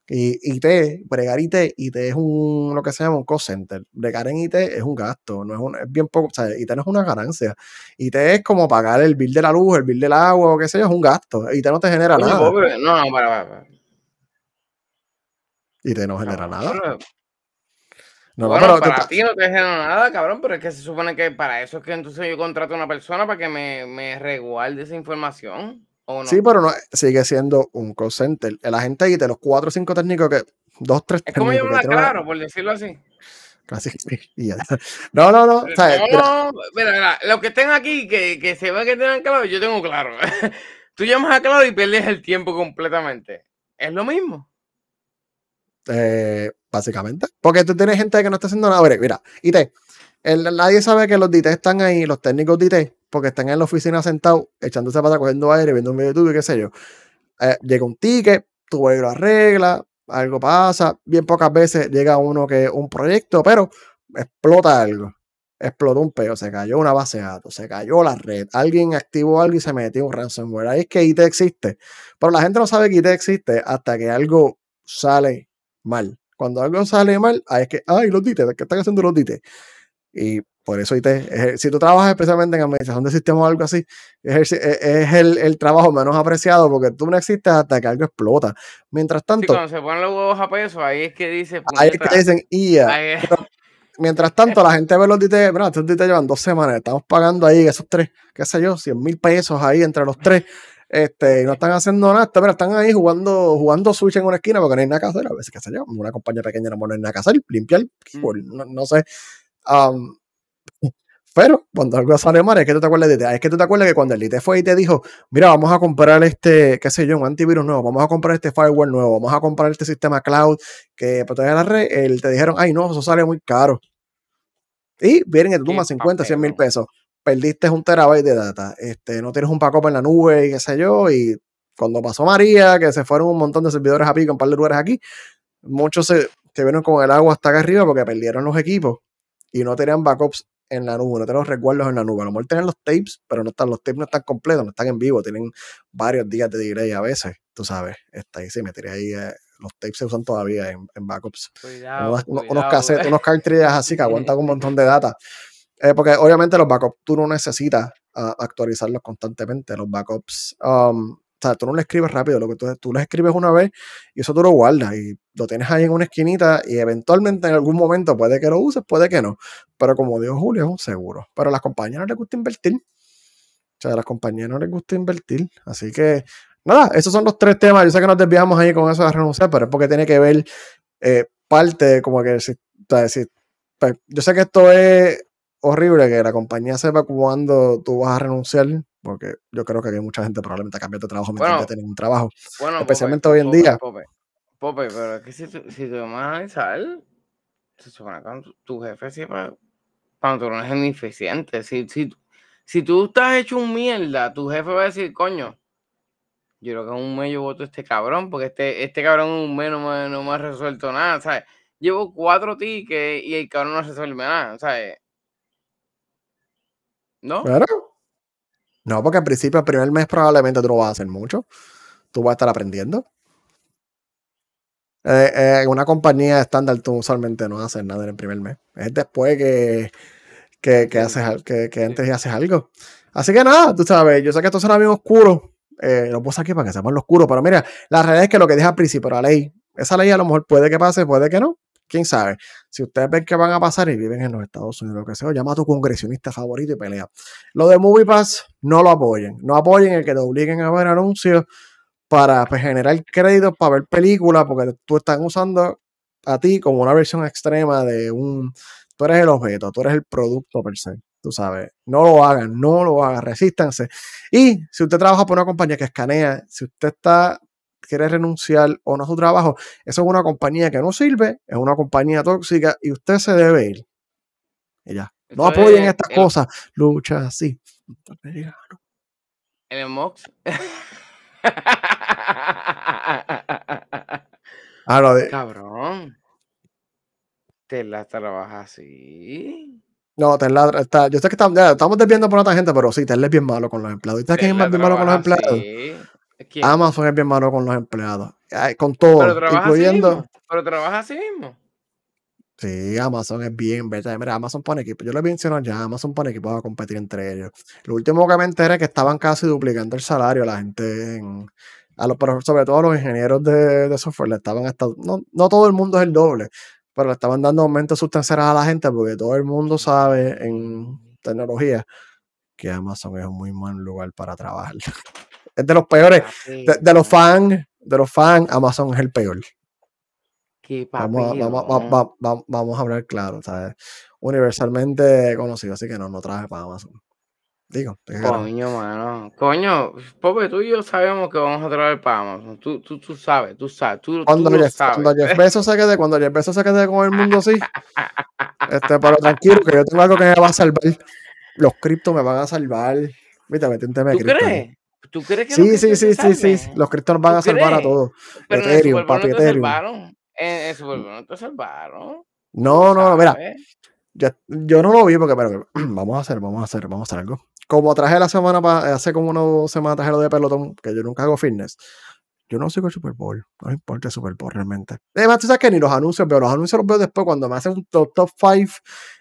Y IT, bregar IT, IT es un, lo que se llama un cost center. Bregar en IT es un gasto, no es, un, es bien poco, o sea, IT no es una ganancia. IT es como pagar el bill de la luz, el bill del agua, o qué sé yo, es un gasto. IT no te genera nada. no, no, para, para. IT no genera nada. no, bueno, para ti no te genera nada, cabrón, pero es que se supone que para eso es que entonces yo contrato a una persona para que me, me resguarde esa información. Sí, pero no, sigue siendo un call center. La gente ahí de los cuatro o cinco técnicos que. Dos, tres Es como yo claro, por decirlo así. Casi. No, no, no. no, mira, mira, los que estén aquí, que, que se ve que tengan claro, yo tengo claro. Tú llamas a claro y pierdes el tiempo completamente. Es lo mismo. Eh, básicamente. Porque tú tienes gente que no está haciendo nada. Mira, IT. nadie sabe que los DT están ahí, los técnicos DT porque están en la oficina sentados, echándose para cogiendo aire, viendo un video de YouTube qué sé yo. Eh, llega un ticket, tu vas lo arregla, algo pasa. Bien pocas veces llega uno que un proyecto, pero explota algo. Explotó un peo, se cayó una base de datos, se cayó la red, alguien activó algo y se metió un ransomware. Ahí es que IT existe. Pero la gente no sabe que IT existe hasta que algo sale mal. Cuando algo sale mal, ahí es que, ay, los DIT, ¿qué están haciendo los DIT? Y por eso IT, si tú trabajas especialmente en administración de sistemas o algo así, es, el, el, trabajo menos apreciado porque tú no existes hasta que algo explota. Mientras tanto. cuando se ponen los huevos a peso, ahí es que dice. Ahí es que dicen IA. Mientras tanto, la gente ve los DT, mira, estos DT llevan dos semanas, estamos pagando ahí esos tres, qué sé yo, 100 mil pesos ahí entre los tres, este, y no están haciendo nada, mira, están ahí jugando, jugando Switch en una esquina porque no hay nada que hacer, a veces, qué sé yo, una compañía pequeña no hay nada que hacer, limpiar, no, no sé. Um, Pero cuando algo sale mal, es que tú te acuerdas de Es que tú te acuerdas que cuando el IT fue y te dijo, mira, vamos a comprar este, qué sé yo, un antivirus nuevo, vamos a comprar este firewall nuevo, vamos a comprar este sistema cloud que protege la red, él te dijeron, ay no, eso sale muy caro. Y vienen y te toman 50, 100 mil pesos. Perdiste un terabyte de data, este, no tienes un backup en la nube y qué sé yo, y cuando pasó María, que se fueron un montón de servidores a pico, un par de lugares aquí, muchos se, se vieron con el agua hasta acá arriba porque perdieron los equipos y no tenían backups en la nube, no tienen los recuerdos en la nube. A lo mejor tienen los tapes, pero no están, los tapes no están completos, no están en vivo, tienen varios días de delay a veces, tú sabes. Está ahí, sí, me tiré ahí. Eh, los tapes se usan todavía en, backups. unos, unos, cassettes, unos cartridges así que aguantan un montón de data. Eh, porque obviamente los backups tú no necesitas uh, actualizarlos constantemente. Los backups um, o sea, tú no le escribes rápido, lo que tú, tú le escribes una vez y eso tú lo guardas y lo tienes ahí en una esquinita y eventualmente en algún momento puede que lo uses, puede que no. Pero como dijo Julio, es un seguro. Pero a las compañías no les gusta invertir. O sea, a las compañías no les gusta invertir. Así que, nada, esos son los tres temas. Yo sé que nos desviamos ahí con eso de renunciar, pero es porque tiene que ver eh, parte, como que, si, pues, yo sé que esto es horrible, que la compañía sepa cuándo tú vas a renunciar porque yo creo que hay mucha gente probablemente ha cambiado de trabajo mientras ya tienen un trabajo. especialmente hoy en día. Pope, pero es que si, tú, si tú vas a analizar, se supone que tu jefe siempre, no eres ineficiente, si, si, si tú estás hecho un mierda, tu jefe va a decir, coño, yo creo que un mes yo voto a este cabrón, porque este, este cabrón un mes no me, no me ha resuelto nada, ¿sabes? Llevo cuatro tickets y el cabrón no resuelve nada, ¿sabes? ¿No? Claro. No, porque al principio, el primer mes probablemente tú no vas a hacer mucho. Tú vas a estar aprendiendo. Eh, eh, en una compañía estándar tú usualmente no haces nada en el primer mes. Es después que, que, que haces, que, antes haces algo. Así que nada, tú sabes, yo sé que esto será bien oscuro. Eh, lo puse aquí para que seamos lo oscuro, pero mira, la realidad es que lo que dije al principio, la ley, esa ley a lo mejor puede que pase, puede que no quién sabe. Si ustedes ven que van a pasar y viven en los Estados Unidos, lo que sea, llama a tu congresionista favorito y pelea. Lo de MoviePass, no lo apoyen. No apoyen el que te obliguen a ver anuncios para pues, generar créditos para ver películas, porque tú estás usando a ti como una versión extrema de un. Tú eres el objeto, tú eres el producto per se. Tú sabes, no lo hagan, no lo hagan, resístanse. Y si usted trabaja por una compañía que escanea, si usted está quiere renunciar o no a su trabajo, eso es una compañía que no sirve, es una compañía tóxica y usted se debe ir. Ya. No apoyen estas cosas. Lucha así. En el Mox. ah, de... Cabrón. Tesla trabaja así. No, Tesla está. Yo sé que estamos, estamos desviando por otra gente, pero sí, Tesla es bien malo con los empleados. ¿Y sabes quién es bien malo con los empleados? Amazon es bien malo con los empleados. Con todo, pero trabaja incluyendo. Así mismo. Pero trabaja así mismo. Sí, Amazon es bien, ¿verdad? Mira, Amazon pone equipo. Yo le menciono ya, Amazon pone equipos a competir entre ellos. Lo último que me enteré es que estaban casi duplicando el salario a la gente en, a los, pero sobre todo a los ingenieros de, de software le estaban hasta, no, no todo el mundo es el doble, pero le estaban dando aumentos sustanciales a la gente porque todo el mundo sabe en tecnología que Amazon es un muy buen lugar para trabajar. Es de los peores. De, los fans, de los fans, Amazon es el peor. Vamos, vamos, vamos, vamos, a hablar claro, ¿sabes? Universalmente conocido, así que no, no traje para Amazon. Digo, Coño, mano. Coño, Pope, tú y yo sabemos que vamos a traer para Amazon. Tú, tú, tú sabes, tú sabes. Tú, cuando, tú Jeff, sabes. cuando Jeff Bezos se quede, cuando Jeff Bezos se quede con el mundo así, este, pero tranquilo, que yo tengo algo que me va a salvar. Los criptos me van a salvar. Mira, ¿Tú crees? ¿Tú crees que sí, sí, sí, sí, sí, los criptos van a salvar a todos. Pero Ethereum, en papi, no te Ethereum. salvaron. En, Super Bowl no te salvaron. No, no, mira. yo no lo vi porque, pero, vamos a hacer, vamos a hacer, vamos a hacer algo. Como traje la semana, hace como una semana traje lo de pelotón, que yo nunca hago fitness. Yo no sigo el Super Bowl, no me importa el Super Bowl realmente. Además, tú sabes que ni los anuncios veo, los anuncios los veo después cuando me hacen un top, 5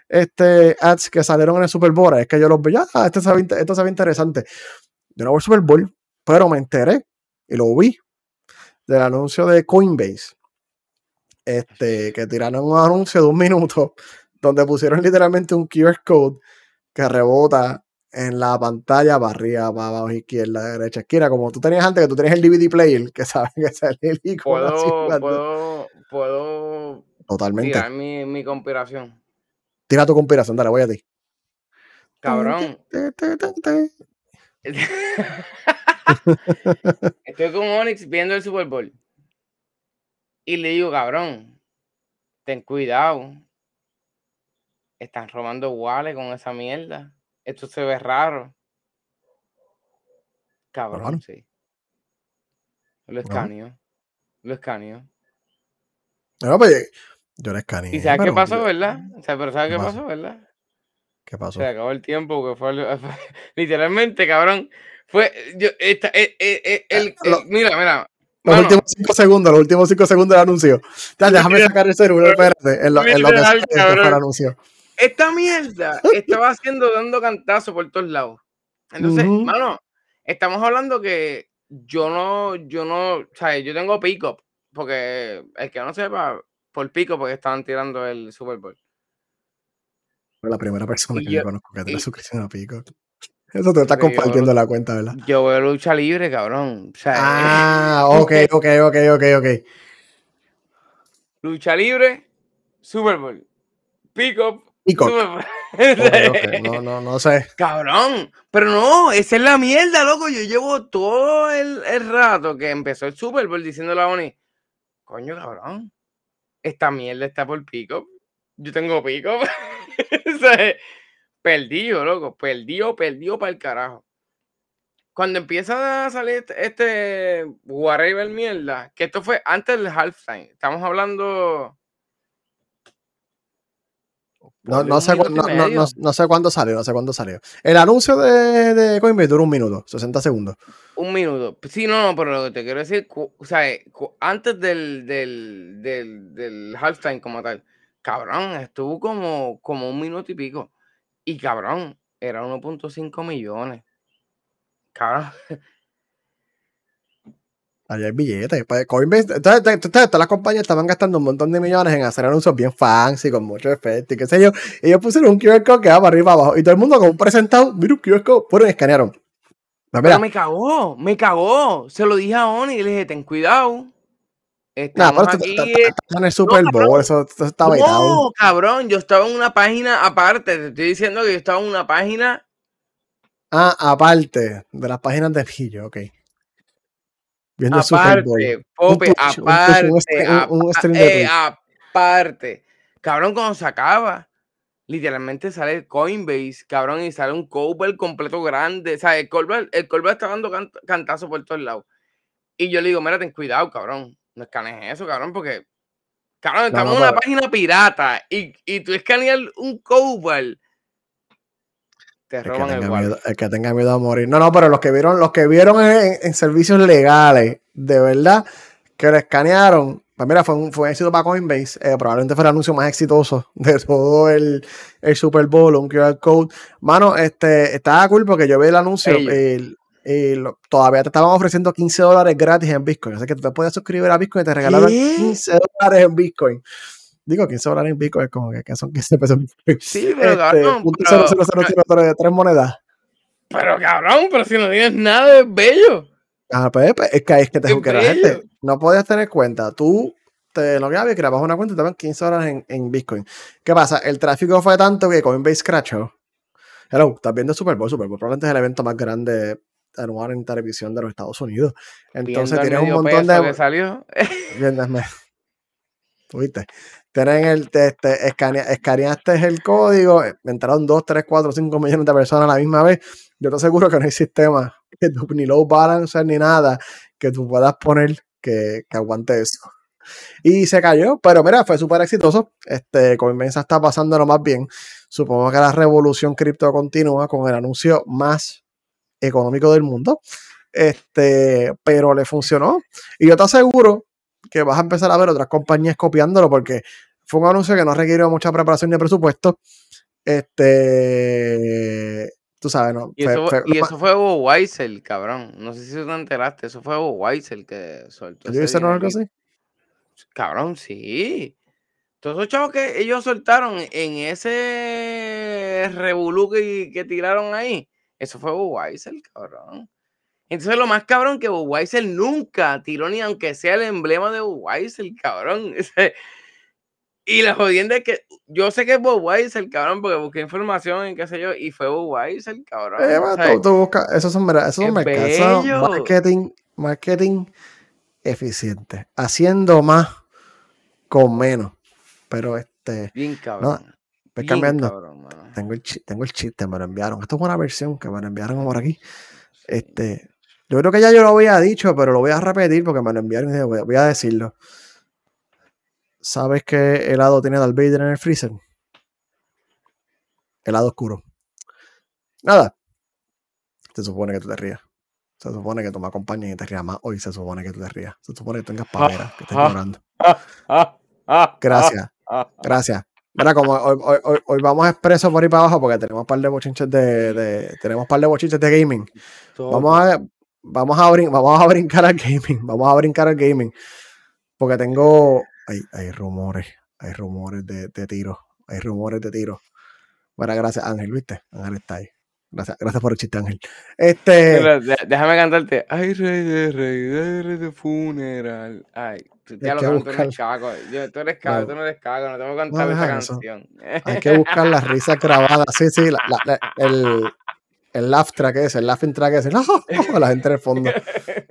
este, ads que salieron en el Super Bowl. Es que yo los veo, ya, ah, esto se ve, esto se ve interesante. Yo no voy al Super Bowl, pero me enteré y lo vi del anuncio de Coinbase. Este, que tiraron un anuncio de un minuto donde pusieron literalmente un QR code que rebota en la pantalla para arriba, para abajo, izquierda, derecha, izquierda, como tú tenías antes, que tú tenías el DVD player, que sabes que sale el icono ¿Puedo, puedo, puedo Totalmente. tirar mi, mi conspiración. Tira tu conspiración, dale, voy a ti. Cabrón. Estoy con Onyx viendo el Super Bowl. Y le digo, cabrón, ten cuidado. Están robando Wale con esa mierda. Esto se ve raro. Cabrón, sí. Lo escaneó. Lo escaneó. No, pues yo lo escaneé. ¿Y sabes qué pasó, verdad? O sea, pero ¿sabes qué pasó, verdad? ¿Qué pasó? Se acabó el tiempo que fue, literalmente, cabrón. Fue yo esta, eh, eh, el, Lo- mira, mira. Los mano, últimos cinco segundos, los últimos cinco segundos del anuncio. Ya, déjame sacar el celular, espérate. En lo, en lo que fue el anuncio. esta mierda estaba haciendo dando cantazo por todos lados. Entonces, Ujú. mano, estamos hablando que yo no, yo no, o sea, yo tengo pick-up, porque el que no sepa, por pick-up, porque estaban tirando el Super Bowl. Fue la primera persona que yo- yo conozco que tiene suscripción a Pico. Eso te está Pero yo- compartiendo la cuenta, ¿verdad? Yo veo lucha libre, cabrón. O sea, Ah, ok, ok, ok, ok, ok. lucha libre, Super Bowl. Peacock. Super Bowl. Ok, ok, No, no, no sé. Cabrón, pero no, esa es la mierda, loco. Yo llevo todo el, el rato que empezó el Super Bowl diciéndole a Oni, coño, cabrón, esta mierda está por pico. Yo tengo pico. Perdido, loco, perdido, perdido para el carajo. Cuando empieza a salir este, este whatever mierda, que esto fue antes del halftime, estamos hablando. No, sé, no, no, cuándo salió, no sé cuándo salió. El anuncio de, de Coinbase duró un minuto, 60 segundos. Un minuto. Sí, no, no, pero lo que te quiero decir, o sea, eh, antes del, del, del, del halftime como tal, cabrón, estuvo como, como un minuto y pico. Y cabrón, era 1.5 millones. Cabrón, Allá hay billetes. Pues Coinbase, entonces, todas las compañías estaban gastando un montón de millones en hacer anuncios bien fancy, con mucho efecto y qué sé yo. Y ellos pusieron un QR code que va para arriba abajo. Y todo el mundo, como un presentado, mira un QR code, fueron y escanearon. Pues mira, pero me cagó, me cagó. Se lo dije a Oni y le dije, ten cuidado. Estamos pero aquí. en el Super Bowl, eso, eso está vetado. No, cabrón, yo estaba en una página aparte. Te estoy diciendo que yo estaba en una página Ah, aparte de las páginas de Pillo, ok. Viendo el Super Bowl. Aparte, Pope, Un push, un push, aparte, un stre- un- un apa- stream de eh, aparte. Cabrón, cuando se acaba, literalmente sale Coinbase, cabrón, y sale un cover completo grande. O sea, el cover, el está dando can- cantazo por todos lados. Y yo le digo, mira, ten cuidado, cabrón. No escanees eso, cabrón, porque, cabrón, estamos no, en una página pirata y, y tú escaneas un cover. Te El que, roban el tenga wallet. miedo, el que tenga miedo a morir. No, no, pero los que vieron, los que vieron en, en servicios legales, de verdad, que lo escanearon. Pues mira, fue un, fue un éxito para Coinbase. eh, probablemente fue el anuncio más exitoso de todo el, el Super Bowl, un QR code. Mano, este, estaba cool porque yo vi el anuncio. Y, y lo- todavía te estaban ofreciendo 15 dólares gratis en Bitcoin. Así que tú te puedes suscribir a Bitcoin y te regalaron ¿Qué? 15 dólares en Bitcoin. Digo, 15 dólares en Bitcoin es como que, que son 15 pesos en Bitcoin. Sí, pero Este, cabrón, pero- 0.00003 monedas. Pero cabrón, pero si no tienes nada, es bello. Ah, pues, pues, es que ahí es que te ¡Qué que la gente no podías tener cuenta. Tú te logueabas y creabas una cuenta y te daban 15 horas en, en Bitcoin. ¿Qué pasa? El tráfico fue tanto que Coinbase crashó. Hello, estás viendo Super Bowl. Super Bowl probablemente es el evento más grande anual en televisión de los Estados Unidos. Entonces tienes un montón peso que de. salió. Viéndome. ¿Tuviste? Tienen el, te- este, escanea- escaneaste el código, eh, entraron 2, 3, 4, 5 millones de personas a la misma vez. Yo te aseguro que no hay sistema, que tú- ni low balancer ni nada, que tú puedas poner que, que aguante eso. Y se cayó, pero mira, fue súper exitoso. Este, Coinbase está pasándolo más bien. Supongo que la revolución cripto continúa con el anuncio más económico del mundo. Este, pero le funcionó. Y yo te aseguro que vas a empezar a ver otras compañías copiándolo porque fue un anuncio que no requirió mucha preparación ni presupuesto. Este, tú sabes, ¿no? Y eso, fue- y eso fue Hugo Weisel, cabrón. No sé si tú te enteraste. Eso fue Hugo Weisel que soltó. ¿Ellos ese hicieron algo así? Cabrón, sí. Todos esos chavos que ellos soltaron en ese revolú que, que tiraron ahí, eso fue cabrón. Entonces lo más cabrón que Hugo Weisel nunca tiró ni aunque sea el emblema de Hugo Weisel, cabrón. Y la jodienda es que yo sé que es Bob el cabrón, porque busqué información en qué sé yo, y fue Bob el cabrón. Eh, tú, tú buscas, esos son, esos son mercados, marketing, marketing eficiente, haciendo más con menos. Pero este. Bien cabrón. No, cambiando. tengo, el, tengo el chiste, me lo enviaron. Esto es una versión que me lo enviaron por aquí. Este. Yo creo que ya yo lo había dicho, pero lo voy a repetir porque me lo enviaron y voy, voy a decirlo. ¿Sabes qué helado tiene Darth Vader en el freezer? Helado oscuro. Nada. Se supone que tú te rías. Se supone que tú me acompañes y te rías más. Hoy se supone que tú te rías. Se supone que tengas pavera, que estés llorando. Gracias. Gracias. Mira, como hoy, hoy, hoy, vamos expreso por ahí para abajo porque tenemos un par de bochinches de, de tenemos par de bochinches de gaming. Vamos a, vamos, a vamos a brincar al gaming. Vamos a brincar al gaming. Porque tengo. Hay, hay rumores. Hay rumores de, de tiro. Hay rumores de tiro. Bueno, gracias, Ángel, ¿viste? Ángel está ahí. Gracias, gracias por el chiste, Ángel. Este... déjame cantarte. Ay, rey de rey de, de funeral. Ay, ya lo canto, tú eres cago. Yo, tú eres cago, tú no eres cago, no tengo que cantar esa canción. Hay que buscar las risas grabadas. Sí, sí, la, la, el, el laugh track ese, el laughing track ese. No, la gente en el fondo.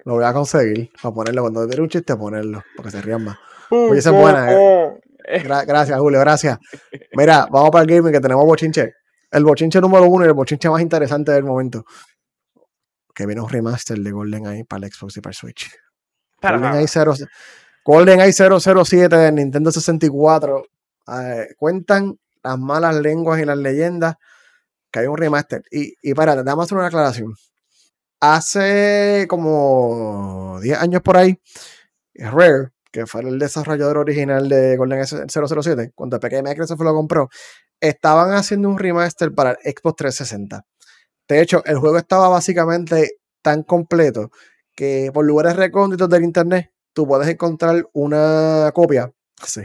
Lo voy a conseguir para ponerlo. Cuando tiene un chiste, ponerlo, para que se rían más. Oye, esa es buena. Eh. gracias, Julio, gracias. Mira, vamos para el gaming que tenemos bochinche el bochinche número uno y el bochinche más interesante del momento. Que viene un remaster de GoldenEye para el Xbox y para el Switch. GoldenEye, 0, GoldenEye 007 de Nintendo 64. Eh, cuentan las malas lenguas y las leyendas que hay un remaster. Y, y para, a hacer una aclaración. Hace como 10 años por ahí, Rare, que fue el desarrollador original de GoldenEye 007, cuando Pequeña Microsoft lo compró, estaban haciendo un remaster para el Xbox 360. De hecho, el juego estaba básicamente tan completo que por lugares recónditos del internet tú puedes encontrar una copia. Sí.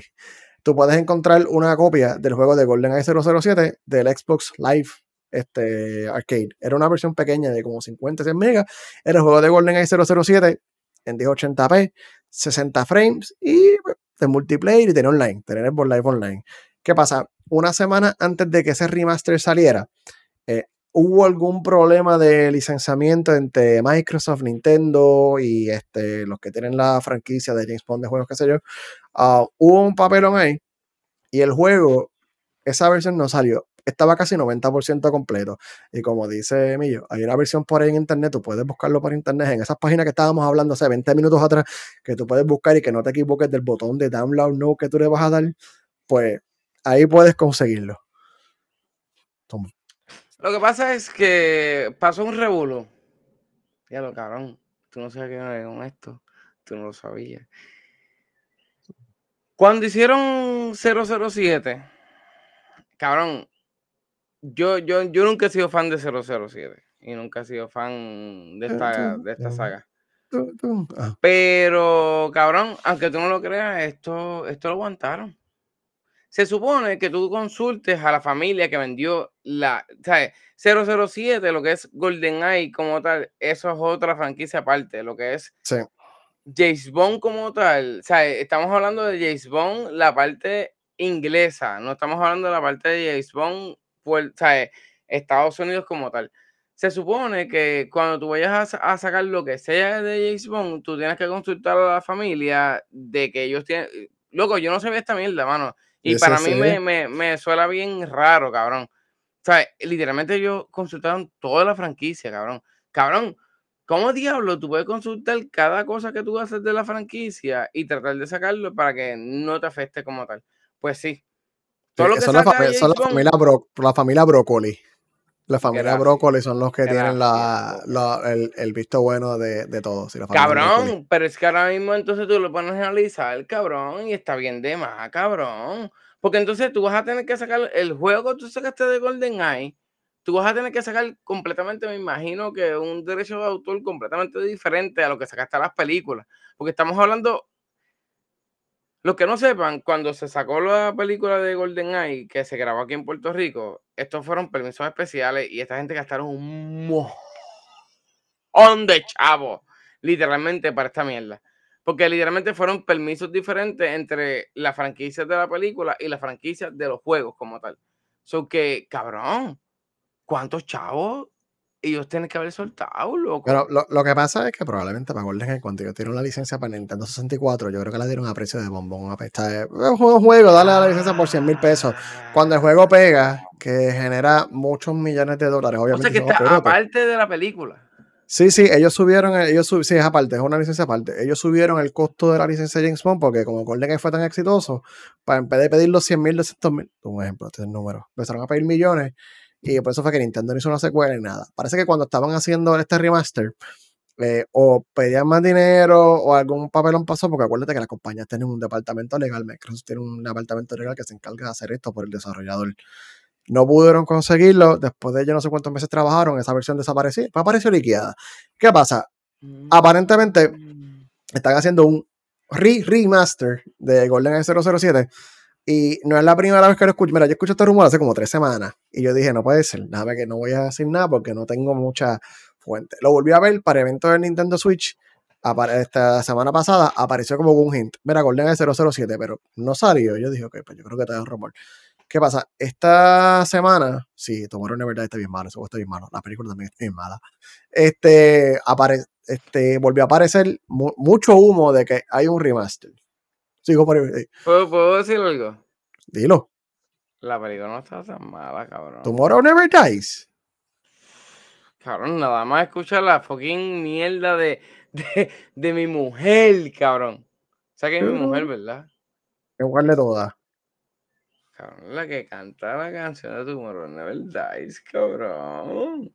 Tú puedes encontrar una copia del juego de GoldenEye 007 del Xbox Live este, Arcade. Era una versión pequeña de como 50, 100 megas. Era el juego de GoldenEye 007 en 1080p, 60 frames y de multiplayer y tener online, tener el Live Online. ¿Qué pasa? una semana antes de que ese remaster saliera, eh, hubo algún problema de licenciamiento entre Microsoft, Nintendo y este, los que tienen la franquicia de James Bond de juegos, qué sé yo. Ah, hubo un papelón ahí y el juego, esa versión no salió. Estaba casi 90% completo. Y como dice Millo, hay una versión por ahí en internet, tú puedes buscarlo por internet, en esas páginas que estábamos hablando hace 20 minutos atrás, que tú puedes buscar y que no te equivoques del botón de download no que tú le vas a dar, pues ahí puedes conseguirlo. Lo que pasa es que pasó un revuelo. Ya lo cabrón, tú no sabes qué era con esto, tú no lo sabías. Cuando hicieron 007, cabrón, yo, yo, yo nunca he sido fan de 007 y nunca he sido fan de esta, de esta saga. Ah. Pero, cabrón, aunque tú no lo creas, esto, esto lo aguantaron. Se supone que tú consultes a la familia que vendió la, ¿sabes? 007, lo que es GoldenEye como tal, eso es otra franquicia aparte, lo que es sí. James Bond como tal, o estamos hablando de James Bond, la parte inglesa, no estamos hablando de la parte de James Bond, pues, ¿sabes? Estados Unidos como tal. Se supone que cuando tú vayas a, a, sacar lo que sea de James Bond, tú tienes que consultar a la familia de que ellos tienen... Loco, yo no sabía esta mierda, mano. Y para mí me, me, me, suena bien raro, cabrón. O sea, literalmente ellos consultaron toda la franquicia, cabrón. Cabrón, ¿cómo diablo tú puedes consultar cada cosa que tú haces de la franquicia y tratar de sacarlo para que no te afecte como tal? Pues sí. Todo lo que son, la, son la, familia la familia Brócoli. La familia Brócoli son los que tienen la, el, el, visto bueno de, de todos. cabrón, pero es que ahora mismo entonces tú lo pones a analizar, cabrón, y está bien de más, cabrón. Porque entonces tú vas a tener que sacar el juego que tú sacaste de Golden Eye, tú vas a tener que sacar completamente, me imagino que un derecho de autor completamente diferente a lo que sacaste a las películas. Porque estamos hablando los que no sepan, cuando se sacó la película de Golden Eye, que se grabó aquí en Puerto Rico, estos fueron permisos especiales y esta gente gastaron un mojón de chavo, literalmente, para esta mierda. Porque literalmente fueron permisos diferentes entre las franquicias de la película y las franquicias de los juegos como tal. So que, cabrón, ¿cuántos chavos ellos tienen que haber soltado, loco? Pero lo, lo que pasa es que probablemente para Golden que cuando ellos tienen la licencia para Nintendo 64, yo creo que la dieron a precio de bombón. A es un juego, dale la licencia por 100 mil pesos. Cuando el juego pega, que genera muchos millones de dólares, o obviamente. sea que está aparte de la película. Sí, sí, ellos subieron, ellos sub, sí, es aparte, es una licencia aparte. Ellos subieron el costo de la licencia de James Bond porque como Golden fue tan exitoso, para en vez de pedir los 100 mil, 200 mil, un ejemplo, este es el número, empezaron a pedir millones y por eso fue que Nintendo no hizo una secuela ni nada. Parece que cuando estaban haciendo este remaster, eh, o pedían más dinero o algún papelón pasó, porque acuérdate que las compañías tienen un departamento legal, Microsoft tiene un departamento legal que se encarga de hacer esto por el desarrollador. No pudieron conseguirlo. Después de yo no sé cuántos meses trabajaron, esa versión desapareció. Apareció liquidada. ¿Qué pasa? Aparentemente Mm. están haciendo un re remaster de GoldenEye 007 y no es la primera vez que lo escucho. Mira, yo escucho este rumor hace como tres semanas y yo dije, no puede ser, nada que no voy a decir nada porque no tengo mucha fuente. Lo volví a ver para eventos del Nintendo Switch. Esta semana pasada apareció como un hint. Mira, GoldenEye 007, pero no salió. Yo dije, ok, pues yo creo que te da un rumor. ¿Qué pasa? Esta semana, sí, Tomorrow Never Die está bien malo, eso está bien malo. La película también está bien mala. Este, apare, este, volvió a aparecer mu- mucho humo de que hay un remaster. Sigo por ahí. ¿Puedo, puedo decir algo? Dilo. La película no está tan mala, cabrón. Tomorrow Never Dies. Cabrón, nada más escucha la fucking mierda de, de, de mi mujer, cabrón. O sea que es mi mujer, ¿verdad? Igual de todas. Cabrón, la que canta la canción de Tomorrow Never Dies, cabrón.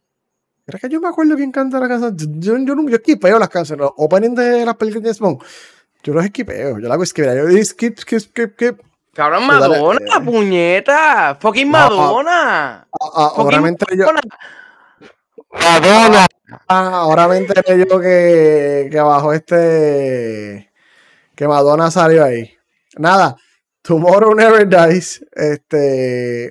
¿Crees que yo me acuerdo quién canta la canción? Yo, yo, yo, yo las canciones. Los opening de las películas de Bond. Yo los esquipeo. Yo la hago skip. Yo digo skip, skip, skip, skip. Cabrón, Pues dale, Madonna, eh. puñeta. Fucking No, ah, Madonna. Ah, ah, ahora Fucking me enteré yo. Madonna. Madonna. Ah, ahora me enteré yo que, que bajó este. Que Madonna salió ahí. Nada. Tomorrow Never Dies. Este.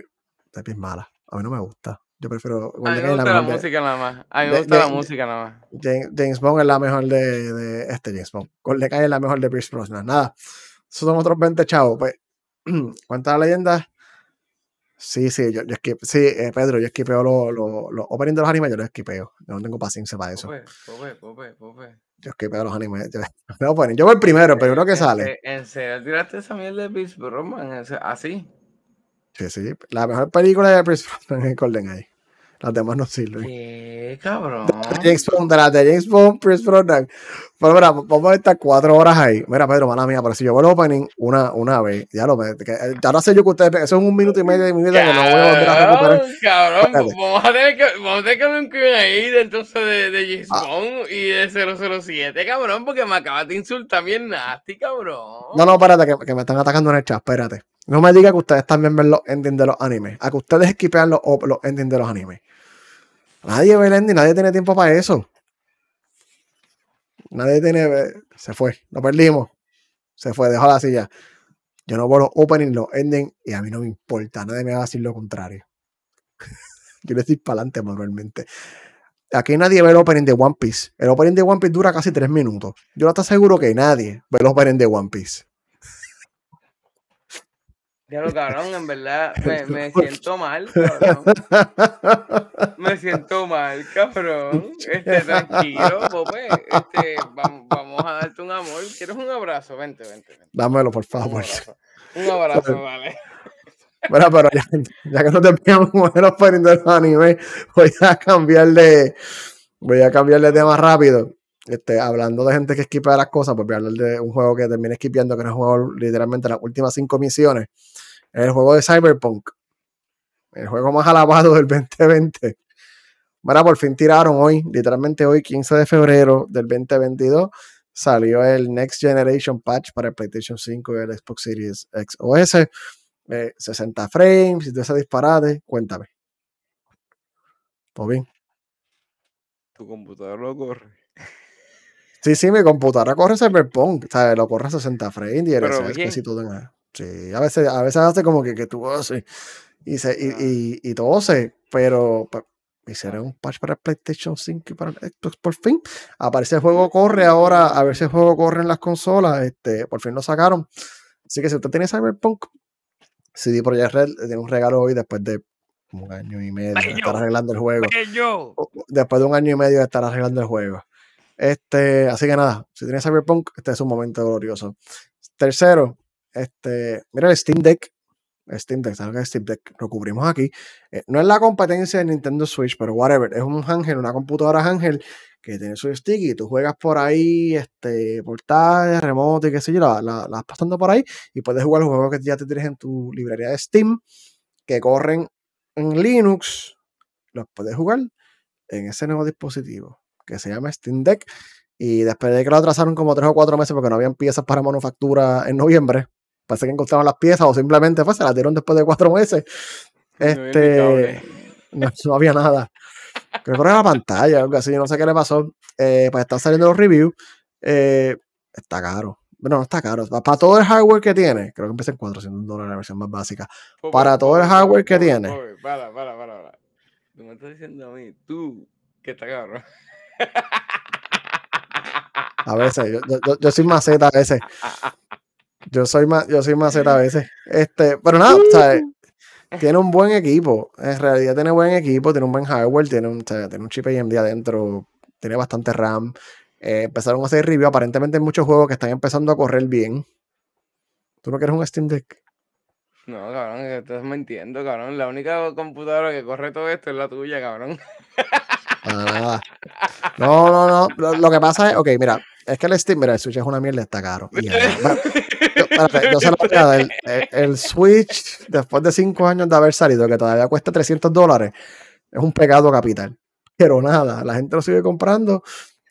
Está bien mala. A mí no me gusta. Yo prefiero. A mí me gusta la música nada más. A mí me de- gusta la de- música nada más. James, James Bond es la mejor de, de este James Bond. Golden es la mejor de Pierce Brosnan. Nada. Esos son otros 20 chavos. Pues, cuenta la leyenda. Sí, sí, yo, yo skip- sí, eh, Pedro, yo esquipeo los los- los openings de los animes, yo los esquipeo. Yo no tengo paciencia para eso. Pope, pope, pope, pope. Yo esquipeo los animes. Yo. Yo voy el primero, el primero que sale. ¿En serio tiraste esa mierda de Pierce Brosnan? ¿Así? Sí, sí. La mejor película de Pierce Brosnan es Golden Age. Las demás no sirven. ¿Qué, cabrón? De James Bond, de las de James Bond, Pierce Brosnan. Pero mira, vamos a estar cuatro horas ahí. Mira, Pedro, mala mía, pero si yo veo el opening una, una vez, ya lo que- eh, ahora sé yo que ustedes, eso es un minuto y medio de mi vida que no voy a volver a recuperar. Cabrón, Espérate. vamos a tener que, vamos a tener que hablar un ahí de entonces de, de James Ah. Bond y de 007, cabrón, porque me acabas de insultar bien nasty, cabrón. No, no, espérate, que, que me están atacando en el chat, espérate. No me diga que ustedes también ven los endings de los animes. A que ustedes esquipean los, los endings de los animes. Nadie ve el ending, nadie tiene tiempo para eso. Nadie tiene. Se fue, lo perdimos. Se fue, dejó la silla. Yo no veo los openings, los endings, y a mí no me importa. Nadie me va a decir lo contrario. Yo le estoy para adelante manualmente. Aquí nadie ve el opening de One Piece. El opening de One Piece dura casi tres minutos. Yo no estoy seguro que nadie ve el opening de One Piece. Ya lo cabrón, en verdad me, me siento mal, cabrón. Me siento mal, cabrón. Este, tranquilo, Pope. Este, vamos, vamos a darte un amor. ¿Quieres un abrazo? Vente, vente, vente. Dámelo, por favor. Un abrazo, vale. Bueno, pero ya, ya que no te pillamos opening de los animes, voy a cambiar de, voy a cambiar de tema rápido. Este, hablando de gente que esquipea las cosas, pues voy a hablar de un juego que terminé esquipeando, que no es un juego literalmente las últimas cinco misiones. El juego de Cyberpunk. El juego más alabado del 2020. Bueno, por fin tiraron hoy, literalmente hoy, 15 de febrero del 2022, salió el Next Generation Patch para el PlayStation 5 y el Xbox Series X OS. Eh, 60 frames y todo ese disparate. Cuéntame. ¿Todo bien? Tu computador lo corre. Sí, sí, mi computadora corre Cyberpunk. O sea, lo corre a 60 frames y Pero RSS bien. y todo en el- Sí, a veces, a veces hace como que, que tú haces y, se, y, Ah. y, y tose, pero hicieron un patch para PlayStation 5 y para Xbox por fin. Aparece el juego corre ahora, a ver si el juego corre en las consolas. Este, por fin lo sacaron. Así que si usted tiene Cyberpunk, CD Projekt Red tiene un regalo hoy después de un año y medio de estar arreglando el juego. Después de un año y medio de estar arreglando el juego. Este, así que nada, si tiene Cyberpunk, este es un momento glorioso. Tercero, este, mira el Steam Deck. Steam Deck, ¿sabes que Steam Deck? Lo cubrimos aquí. Eh, no es la competencia de Nintendo Switch, pero whatever. Es un Ángel, una computadora Ángel que tiene su stick y tú juegas por ahí, este, portales, remoto y qué sé yo, la, la, vas pasando por ahí y puedes jugar los juegos que ya te tienes en tu librería de Steam que corren en Linux. Los puedes jugar en ese nuevo dispositivo que se llama Steam Deck. Y después de que lo atrasaron como tres o cuatro meses porque no habían piezas para manufactura en noviembre, parece que encontraron las piezas o simplemente pues, se las dieron después de cuatro meses. Este, no, había nada. Creo que era la pantalla, algo así, no sé qué le pasó. Eh, pues están saliendo los reviews. Eh, está caro. Bueno, no está caro. Para todo el hardware que tiene, creo que empieza en 400 dólares la versión más básica. Para todo el hardware que tiene. Para, para, para, para. Tú me estás diciendo a mí, tú, que está caro. A veces, yo, yo, yo soy maceta a veces. Yo soy más, yo soy maceta a veces. Este, pero nada, ¿sabes? Tiene un buen equipo. En realidad tiene buen equipo, tiene un buen hardware, tiene un, tiene un chip AMD adentro, tiene bastante RAM. Eh, empezaron a hacer review. Aparentemente hay muchos juegos que están empezando a correr bien. ¿Tú no quieres un Steam Deck? No, cabrón, estás mintiendo, cabrón. La única computadora que corre todo esto es la tuya, cabrón. nada. No, no, no. Lo, que pasa es, ok, mira, es que el Steam, mira, el Switch es una mierda, está caro. yo, se lo voy a dar. El, Switch, después de cinco años de haber salido, que todavía cuesta 300 dólares, es un pecado capital. Pero nada, la gente lo sigue comprando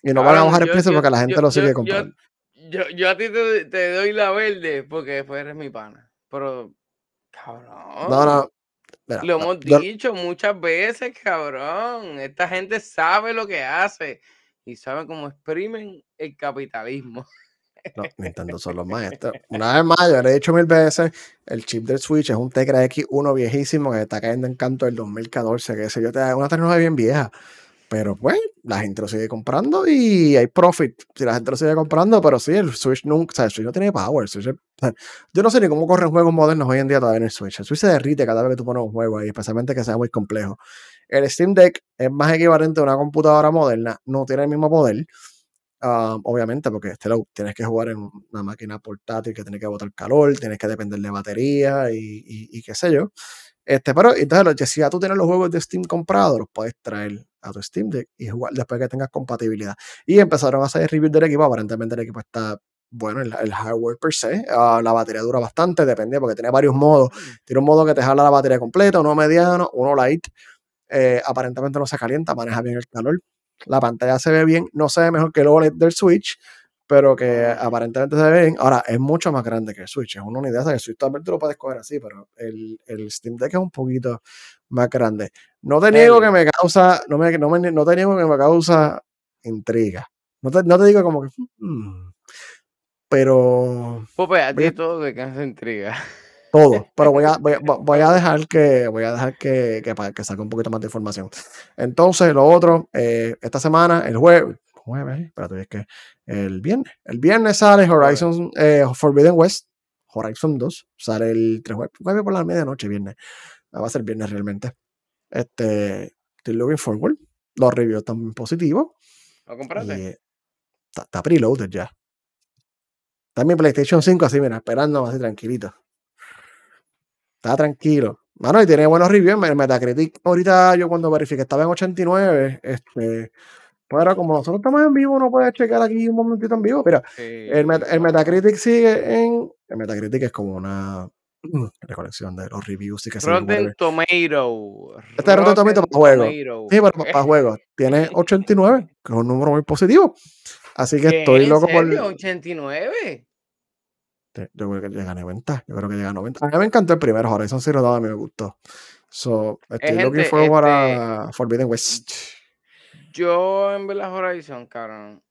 y no van a bajar el precio porque la gente lo sigue comprando. Yo, a ti te, doy la verde porque después eres mi pana. Pero, cabrón. No, no. Lo hemos dicho muchas veces, cabrón. Esta gente sabe lo que hace y sabe cómo exprimen el capitalismo. No, Nintendo son los maestros. Una vez más, yo le he dicho mil veces, el chip del Switch es un Tegra X1 viejísimo que está cayendo en canto del 2014, que sé yo, te da una tecnología bien vieja. Pero pues, la gente lo sigue comprando y hay profit si la gente lo sigue comprando, pero sí, el Switch nunca, o sea, el Switch no tiene power. yo no sé ni cómo corren juegos modernos hoy en día todavía en el Switch. El Switch se derrite cada vez que tú pones un juego ahí, especialmente que sea muy complejo. El Steam Deck es más equivalente a una computadora moderna, no tiene el mismo poder. Ah, obviamente, porque este lo tienes que jugar en una máquina portátil que tiene que botar calor, tienes que depender de batería y, y, qué sé yo. Este, pero entonces, si ya tú tienes los juegos de Steam comprados, los puedes traer a tu Steam Deck y jugar después que tengas compatibilidad. Y empezaron a hacer reviews del equipo. Aparentemente el equipo está bueno, el, hardware per se. Ah, la batería dura bastante, depende, porque tiene varios modos. Tiene un modo que te jala la batería completa, uno mediano, uno light. Eh, aparentemente no se calienta, maneja bien el calor. La pantalla se ve bien, no se ve mejor que el OLED del Switch, pero que aparentemente se ve bien. Ahora, es mucho más grande que el Switch. Es una unidad, que el Switch también lo puedes coger así, pero el, el Steam Deck es un poquito más grande. No te niego que me causa, no, me, no, me, no te niego que me causa intriga. No te, no te digo como que. Hmm", pero. Pues a ti todo te causa intriga. Todo. Pero voy a, voy, voy a dejar que voy a dejar que, que, que salga un poquito más de información. Entonces, lo otro, eh, esta semana, el jueves, jueves, espérate, es que el viernes. El viernes sale Horizon eh, Forbidden West, Horizon 2, sale el 3 jueves por la medianoche, viernes. Va a ser viernes realmente. Este, estoy looking forward. Los reviews están positivos. ¿Lo compraste? Está, está preloaded ya. Está en mi PlayStation 5 así, mira, esperando así tranquilito. Está tranquilo. Bueno, y tiene buenos reviews. En Metacritic, ahorita yo cuando verifiqué estaba en 89. Este, ahora como nosotros estamos en vivo, no puedes checar aquí un momentito en vivo. Mira, el, el, Metacritic sigue en. El Metacritic es como una recolección de los reviews y que Rotten Tomato. Este es Rotten Tomato para juegos. Sí, para, para juegos. Tiene 89, que es un número muy positivo. Así que estoy loco por. ¿89? Yo creo que llega a 90. Yo creo que llega a 90. A mí me encantó el primero, Horizon Zero Dawn a mí me gustó. So, estoy looking forward para este Forbidden West. Yo en verdad Horizon, cabrón.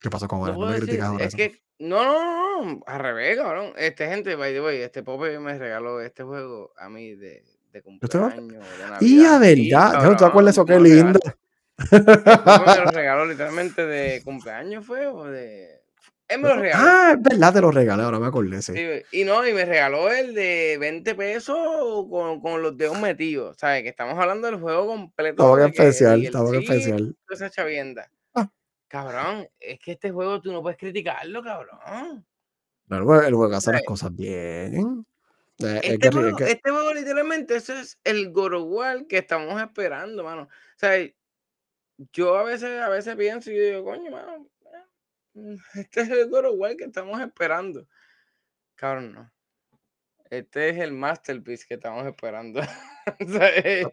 ¿Qué pasó con él? No, me Horizon. Es que no, no, no, al revés, cabrón. Este gente, by the way, este Pope me regaló este juego a mí de, de cumpleaños, de Navidad. Y a Sí, verdad, no te acuerdas eso, qué lindo. Él me lo regaló literalmente de cumpleaños, fue, o de... Él me lo regaló. Ah, es verdad, te lo regalé, ahora me acordé, sí. Sí, y no, y me regaló el de 20 pesos con, con los dedos metidos. ¿Sabes? Que estamos hablando del juego completo. Estaba que especial, estaba que especial. esa chavienda. Ah. Cabrón, es que este juego tú no puedes criticarlo, cabrón. No, el juego, hace las cosas bien. Eh, es Este que- juego, es que- este juego literalmente, ese es el War que estamos esperando, mano. O sea, yo a veces, a veces pienso y digo, coño, mano, este es el God of War que estamos esperando. Cabrón, no. Este es el masterpiece que estamos esperando. O sea, eh,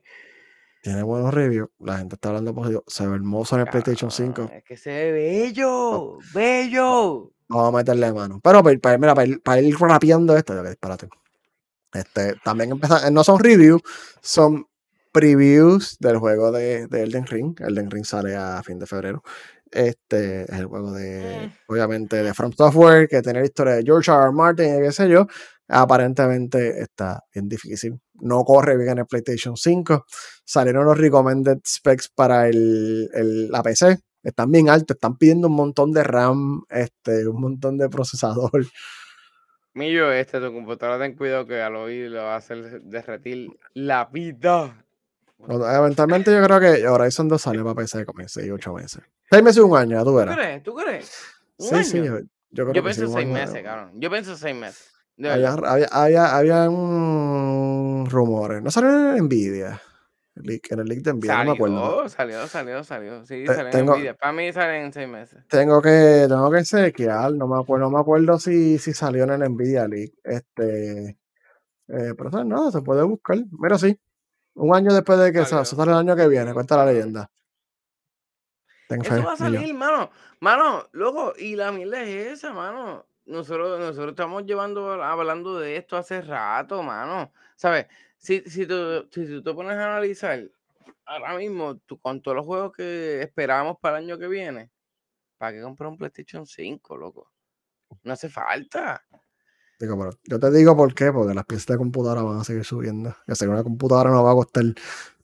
tiene buenos reviews, la gente está hablando positivo, se ve hermoso en el PlayStation cabrón, 5. Es que se ve bello, bello. Vamos a meterle mano. Pero para, ir- para, ir- mira, para, ir, para ir rapeando esto, ya que disparate. Este, también empieza, no son reviews, son previews del juego de, de Elden Ring. Elden Ring sale a fin de febrero. Este es el juego de, Mm. obviamente, de From Software, que tiene la historia de George R. R. Martin y qué sé yo. Aparentemente está bien difícil. No corre bien en el PlayStation 5. Salieron los recommended specs para el, el- la PC. Están bien altos, están pidiendo un montón de RAM, este, un montón de procesador. Millo, este, tu computadora, ten cuidado que al oír le va a hacer derretir la vida. Eventualmente yo creo que Horizon 2 sale para PC como en 6, 8 meses. 6 meses y un año, tú ¿Tú crees? ¿Tú crees? ¿Un Sí, sí, año? yo, yo creo Yo que sí, año. meses, cabrón. Yo pienso seis meses. De Había, había, había, había un rumores. No salió en Nvidia. El leak- en el leak de Nvidia, no me acuerdo. Salió, salió, salió, salió. Sí, Te- salió en tengo- Nvidia. Para mí salen en seis meses. Tengo que, tengo que chequear, no me acuerdo, no me acuerdo si, si salió en el Nvidia League. Este, eh, pero no, se puede buscar. Mira, sí. Un año después de que Salió. eso sale el año que viene, cuenta la leyenda. Ten fe, Eso va a salir, mano. Mano, loco, y la mierda es esa, mano. Nosotros, nosotros estamos llevando, hablando de esto hace rato, mano. ¿Sabes? Si, si, tú, si tú te pones a analizar, ahora mismo, tú, con todos los juegos que esperamos para el año que viene, ¿para qué comprar un PlayStation 5, loco? No hace falta. Digo, pero yo te digo por qué, porque las piezas de computadora van a seguir subiendo. Ya sé que una computadora no va a costar.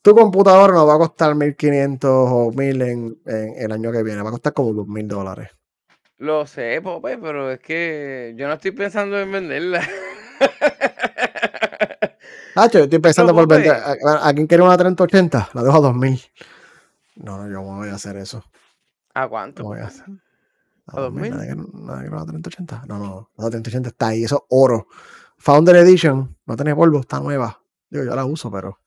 Tu computadora no va a costar 1500 o 1000 en, en el año que viene, va a costar como 2000 dólares. Lo sé, Pope, pero es que yo no estoy pensando en venderla. Ah, yo estoy pensando por vender. ¿A, quién quiere una 3080? La dejo a 2000. No, no, yo no voy a hacer eso. ¿A cuánto? No voy a hacer. ¿A 2000? Nadie quiere nadie quiere una 3080. No, no, la 3080 está ahí, eso es oro. Founder Edition, no tiene polvo, está nueva. Digo, yo la uso, pero.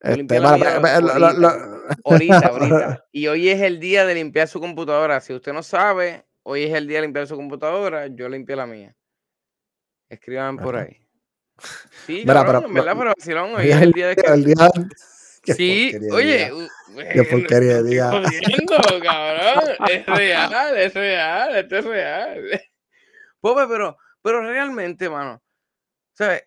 Este, la para- para- lo- lo- lo- Ahorita, ahorita. Y hoy es el día de limpiar su computadora. Si usted no sabe, hoy es el día de limpiar su computadora. Yo limpié la mía. Escriban por ahí. Sí, Mira, cabrón, pero- en verdad, lo- pero vacilón, hoy Hoy es el día de que... el día. Sí, oye, Qué porquería de día. cabrón. Es real, es real, esto es real. Pobre, pero, pero realmente, mano, ¿sabes?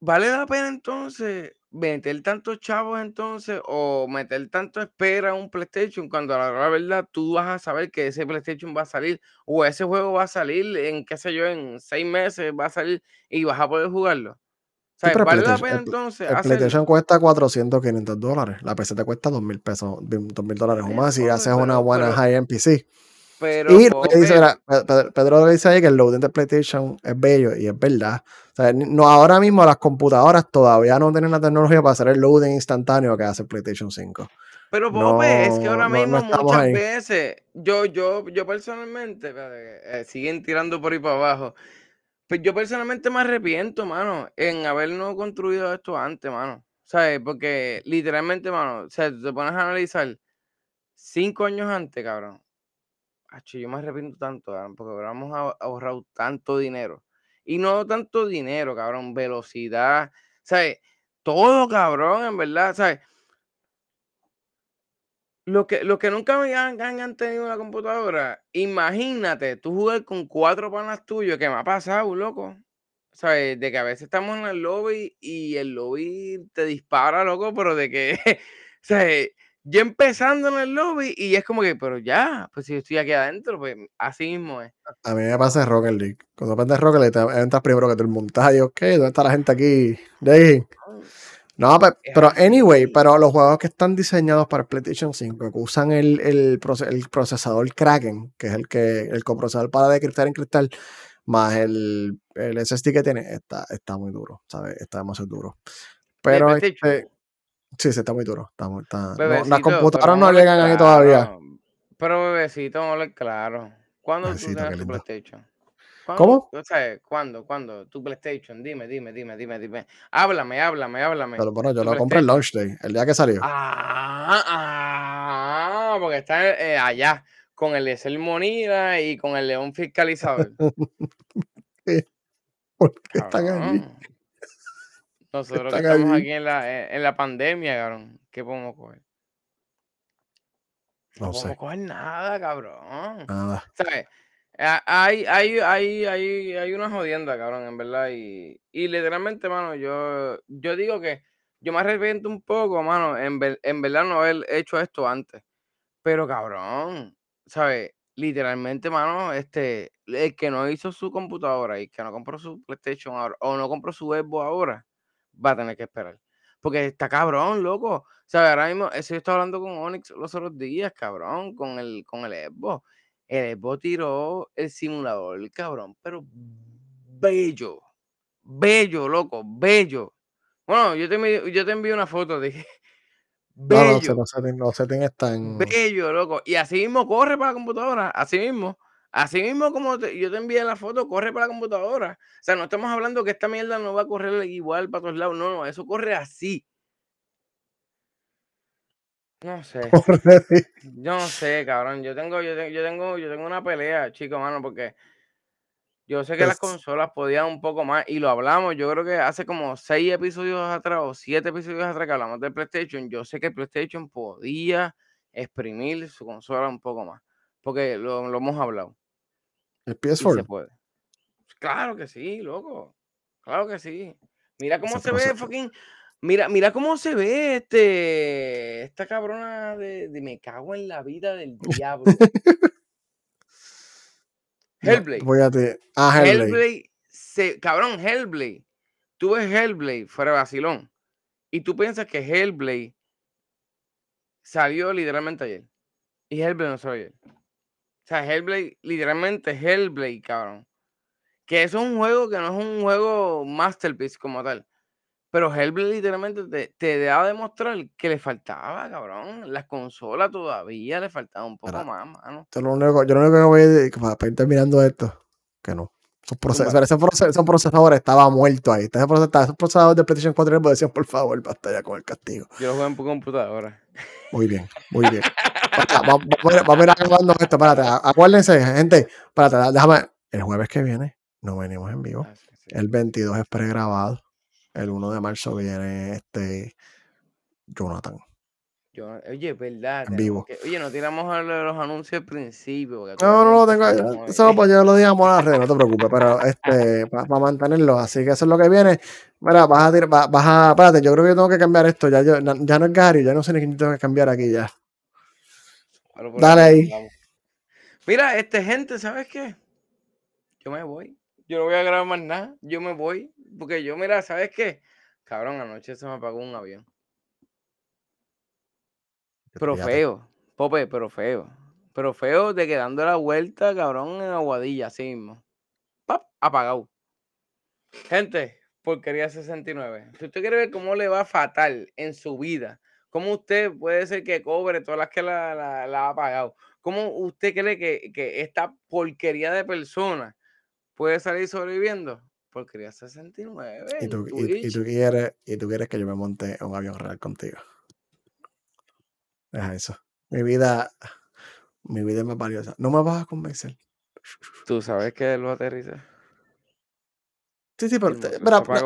¿Vale la pena entonces meter tantos chavos entonces o meter tanto espera a un PlayStation cuando a la verdad tú vas a saber que ese PlayStation va a salir o ese juego va a salir en, qué sé yo, en seis meses va a salir y vas a poder jugarlo? Sí, el ¿Vale la PlayStation- pena entonces El? PlayStation cuesta 400, 500 dólares. La PC te cuesta 2000 pesos, 2000 dólares o más si haces una buena high-end PC. Pero, Y lo que dice, Pe- Pedro que dice ahí que el loading de PlayStation es bello y es verdad. O sea, no, ahora mismo las computadoras todavía no tienen la tecnología para hacer el loading instantáneo que hace el PlayStation 5. Pero Pope, es que ahora No, no- no mismo muchas ahí. veces, yo, yo, yo personalmente, eh, siguen tirando por ahí para abajo. Pues yo personalmente me arrepiento, mano, en habernos construido esto antes, mano. ¿Sabes? Porque literalmente, mano, o sea, te pones a analizar cinco años antes, cabrón. Acho, yo me arrepiento tanto, porque ahor- ahorrado tanto dinero. Y no tanto dinero, cabrón, velocidad, ¿sabes? Todo, cabrón, en verdad, ¿sabes? Los que, los que nunca me han, han- tenido una computadora, imagínate tú jugar con cuatro panas tuyos, que me ha pasado, loco. ¿Sabes? De que a veces estamos en el lobby y el lobby te dispara, loco, pero de que, ¿sabes? yo empezando en el lobby y es como que, pero ya, pues si yo estoy aquí adentro, pues así mismo es. A mí me pasa en Rocket League. Cuando aprendes Rocket League, te entras primero que todo el ahí, ok, ¿dónde está la gente aquí? De no, pero, pero anyway, pero los juegos que están diseñados para PlayStation 5, que usan el, el, procesador Kraken, que es el que el coprocesador para de cristal en cristal, más el, el SSD que tiene, está, está muy duro, ¿sabes? Está demasiado duro. Pero este, sí, sí, está muy duro. Está, está, las computadoras no llegan ahí todavía. Pero bebecito, claro. ¿Cuándo tú tienes tu PlayStation? ¿Cómo? O sea, ¿cuándo? ¿Cuándo? Tu PlayStation, dime, dime, dime, dime, dime. Háblame, háblame, háblame. Pero bueno, yo lo compré el launch day, el día que salió. Ah, ah, porque está eh, allá, con el Excel Monida y con el León Fiscalizador. ¿Por qué están allí? Nosotros estamos aquí en la, eh, en la pandemia, cabrón. ¿Qué podemos coger? No, no podemos coger nada, cabrón. Nada. ¿Sabes? Hay, hay, hay, hay, hay una jodienda, cabrón, en verdad. Y, y literalmente, mano, yo, yo digo que yo me arrepiento un poco, mano, en, en verdad no haber hecho esto antes. Pero, cabrón, ¿sabes? Literalmente, mano, este, el que no hizo su computadora y que no compró su PlayStation ahora, o no compró su Xbox ahora, va a tener que esperar. Porque está cabrón, loco. ¿Sabes? Ahora mismo, eso yo estaba hablando con Onyx los otros días, cabrón, con el, con el Xbox. El Xbox tiró el simulador, cabrón, pero bello. Bello, loco, bello. Bueno, yo te, envío, yo te envío una foto de bello. No, no tan... Bello, loco. Y así mismo corre para la computadora, así mismo. Así mismo como yo te envié la foto, corre para la computadora. O sea, no estamos hablando que esta mierda no va a correr igual para todos lados. No, no, eso corre así. No sé. Yo no sé, cabrón. Yo tengo, yo, tengo, yo tengo una pelea, chico, mano, porque yo sé que las consolas podían un poco más y lo hablamos. Yo creo que hace como seis episodios atrás o siete episodios atrás que hablamos del PlayStation. Yo sé que PlayStation podía exprimir su consola un poco más, porque lo, hemos hablado. ¿El PS4? se puede. Claro que sí, loco. Claro que sí. Mira cómo se, ve fucking Mira, mira cómo se ve este, esta cabrona de, me cago en la vida del diablo. Hellblade. voy a te... Ah, Hellblade. se, cabrón, Hellblade. Tú ves Hellblade fuera de vacilón. Y tú piensas que Hellblade salió literalmente ayer. Y Hellblade no salió ayer. O sea, Hellblade, literalmente Hellblade, cabrón. Que eso es un juego que no es un juego masterpiece como tal. Pero Hellblade literalmente te, te daba a demostrar que le faltaba, cabrón. Las consolas todavía le faltaba un poco más, mano. lo único, yo lo único que voy a decir, para, ir terminando esto, que no. ese, procesador estaba muerto ahí. Ese procesador, de PlayStation 4 le decían, por favor, basta ya con el castigo. Yo lo juego en computadora. Muy bien, muy bien. vamos, a ir acabando esto, espérate. Acuérdense, gente, espérate, déjame. El jueves que viene no venimos en vivo. Ah, el 22 es pregrabado. El 1 de marzo viene este Jonathan. oye, verdad. En vivo. oye, no tiramos los anuncios al principio. No, no, lo tengo. Eso pues yo lo digamos a la red, no te preocupes, pero este, para mantenerlo. Así que eso es lo que viene. Mira, vas a tirar, vas, a. Espérate, yo creo que tengo que cambiar esto. Ya, ya no es Gary, ya no sé ni quién tengo que cambiar aquí ya. Dale ahí. Mira, este gente, ¿sabes qué? Yo me voy. Yo no voy a grabar más nada. Yo me voy. Porque yo, mira, ¿sabes qué? Cabrón, anoche se me apagó un avión. Pero feo, Pope, pero feo. Pero feo de que dando la vuelta, cabrón, en Aguadilla, así mismo. ¡Pap! Apagado. Gente, porquería 69. Si usted quiere ver cómo le va fatal en su vida, cómo usted puede ser que cobre todas las que la, ha apagado, cómo usted cree que, que esta porquería de persona puede salir sobreviviendo, Porquería 69. Y tú, y, tú quieres, y tú quieres que yo me monte un avión real contigo. Deja eso. Mi vida, mi vida es más valiosa. No me vas a convencer. ¿Tú sabes que lo aterriza? Sí, sí, pero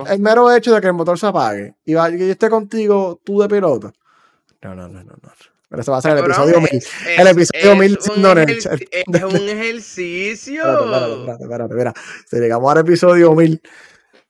el, mero hecho de que el motor se apague y, que yo esté contigo, tú de piloto. No, no, no, no, no. Pero eso va a ser el episodio 1000. El episodio 1000 es, un es un ejercicio. Espérate, espérate, espérate, espérate, Si llegamos al episodio 1000,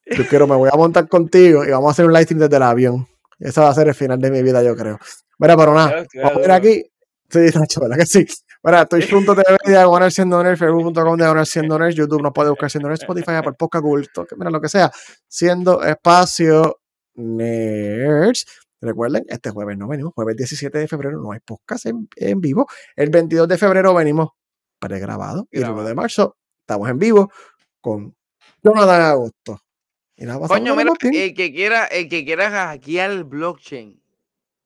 yo quiero, me voy a montar contigo y vamos a hacer un live stream desde el avión. Ese va a ser el final de mi vida, yo creo. Mira, pero nada, vamos a ver aquí. Sí, Nacho, ¿verdad que sí? Mira, twitch.tv diagonal siendo nerd, facebook.com diagonal siendo nerd, YouTube nos puede buscar siendo nerd, Spotify, Apple Podcast, Google, mira lo que sea, siendo espacio nerds. Recuerden, este jueves no venimos, jueves 17 de febrero no hay podcast en, en vivo. El 22 de febrero venimos pregrabado y el 1 de marzo estamos en vivo con Jonathan Agosto. Y nada, Coño, mira, el que quiera, el que quiera hackear el blockchain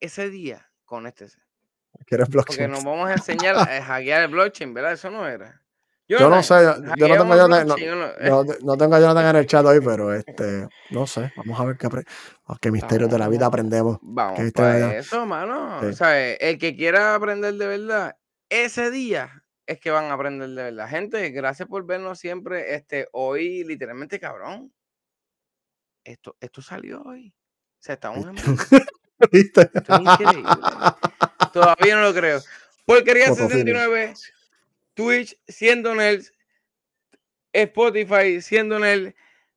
ese día, conéctese. ¿Quieres blockchain? Porque nos vamos a enseñar a hackear el blockchain, ¿verdad? Eso no era. Yo, no sé, yo, no tengo yo no, no, tengo yo en el chat hoy, pero este, no sé, vamos a ver qué, qué misterios de la vida aprendemos. Vamos, pues eso, mano. O sea, el que quiera aprender de verdad, ese día es que van a aprender de verdad. Gente, gracias por vernos siempre. Este, hoy, literalmente, cabrón. Esto, esto salió hoy. O sea, estamos en Esto es increíble. Todavía no lo creo. Porquería 69, Twitch siendo el Spotify siendo en el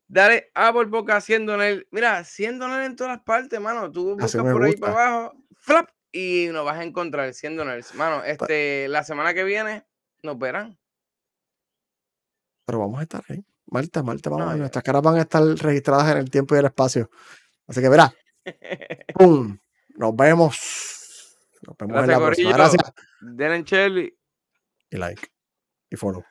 dale Apple Boca siendo en el mira, siendo en en todas las partes, mano. Tú buscas por ahí para abajo, flap, y nos vas a encontrar siendo en el mano. Este, la semana que viene nos verán. Pero vamos a estar ahí. Malta, Malta, vamos. nuestras caras van a estar registradas en el tiempo y el espacio. Así que verá. ¡Pum! Nos vemos. Nos vemos Gracias, en la próxima. Gracias. Denle You like you follow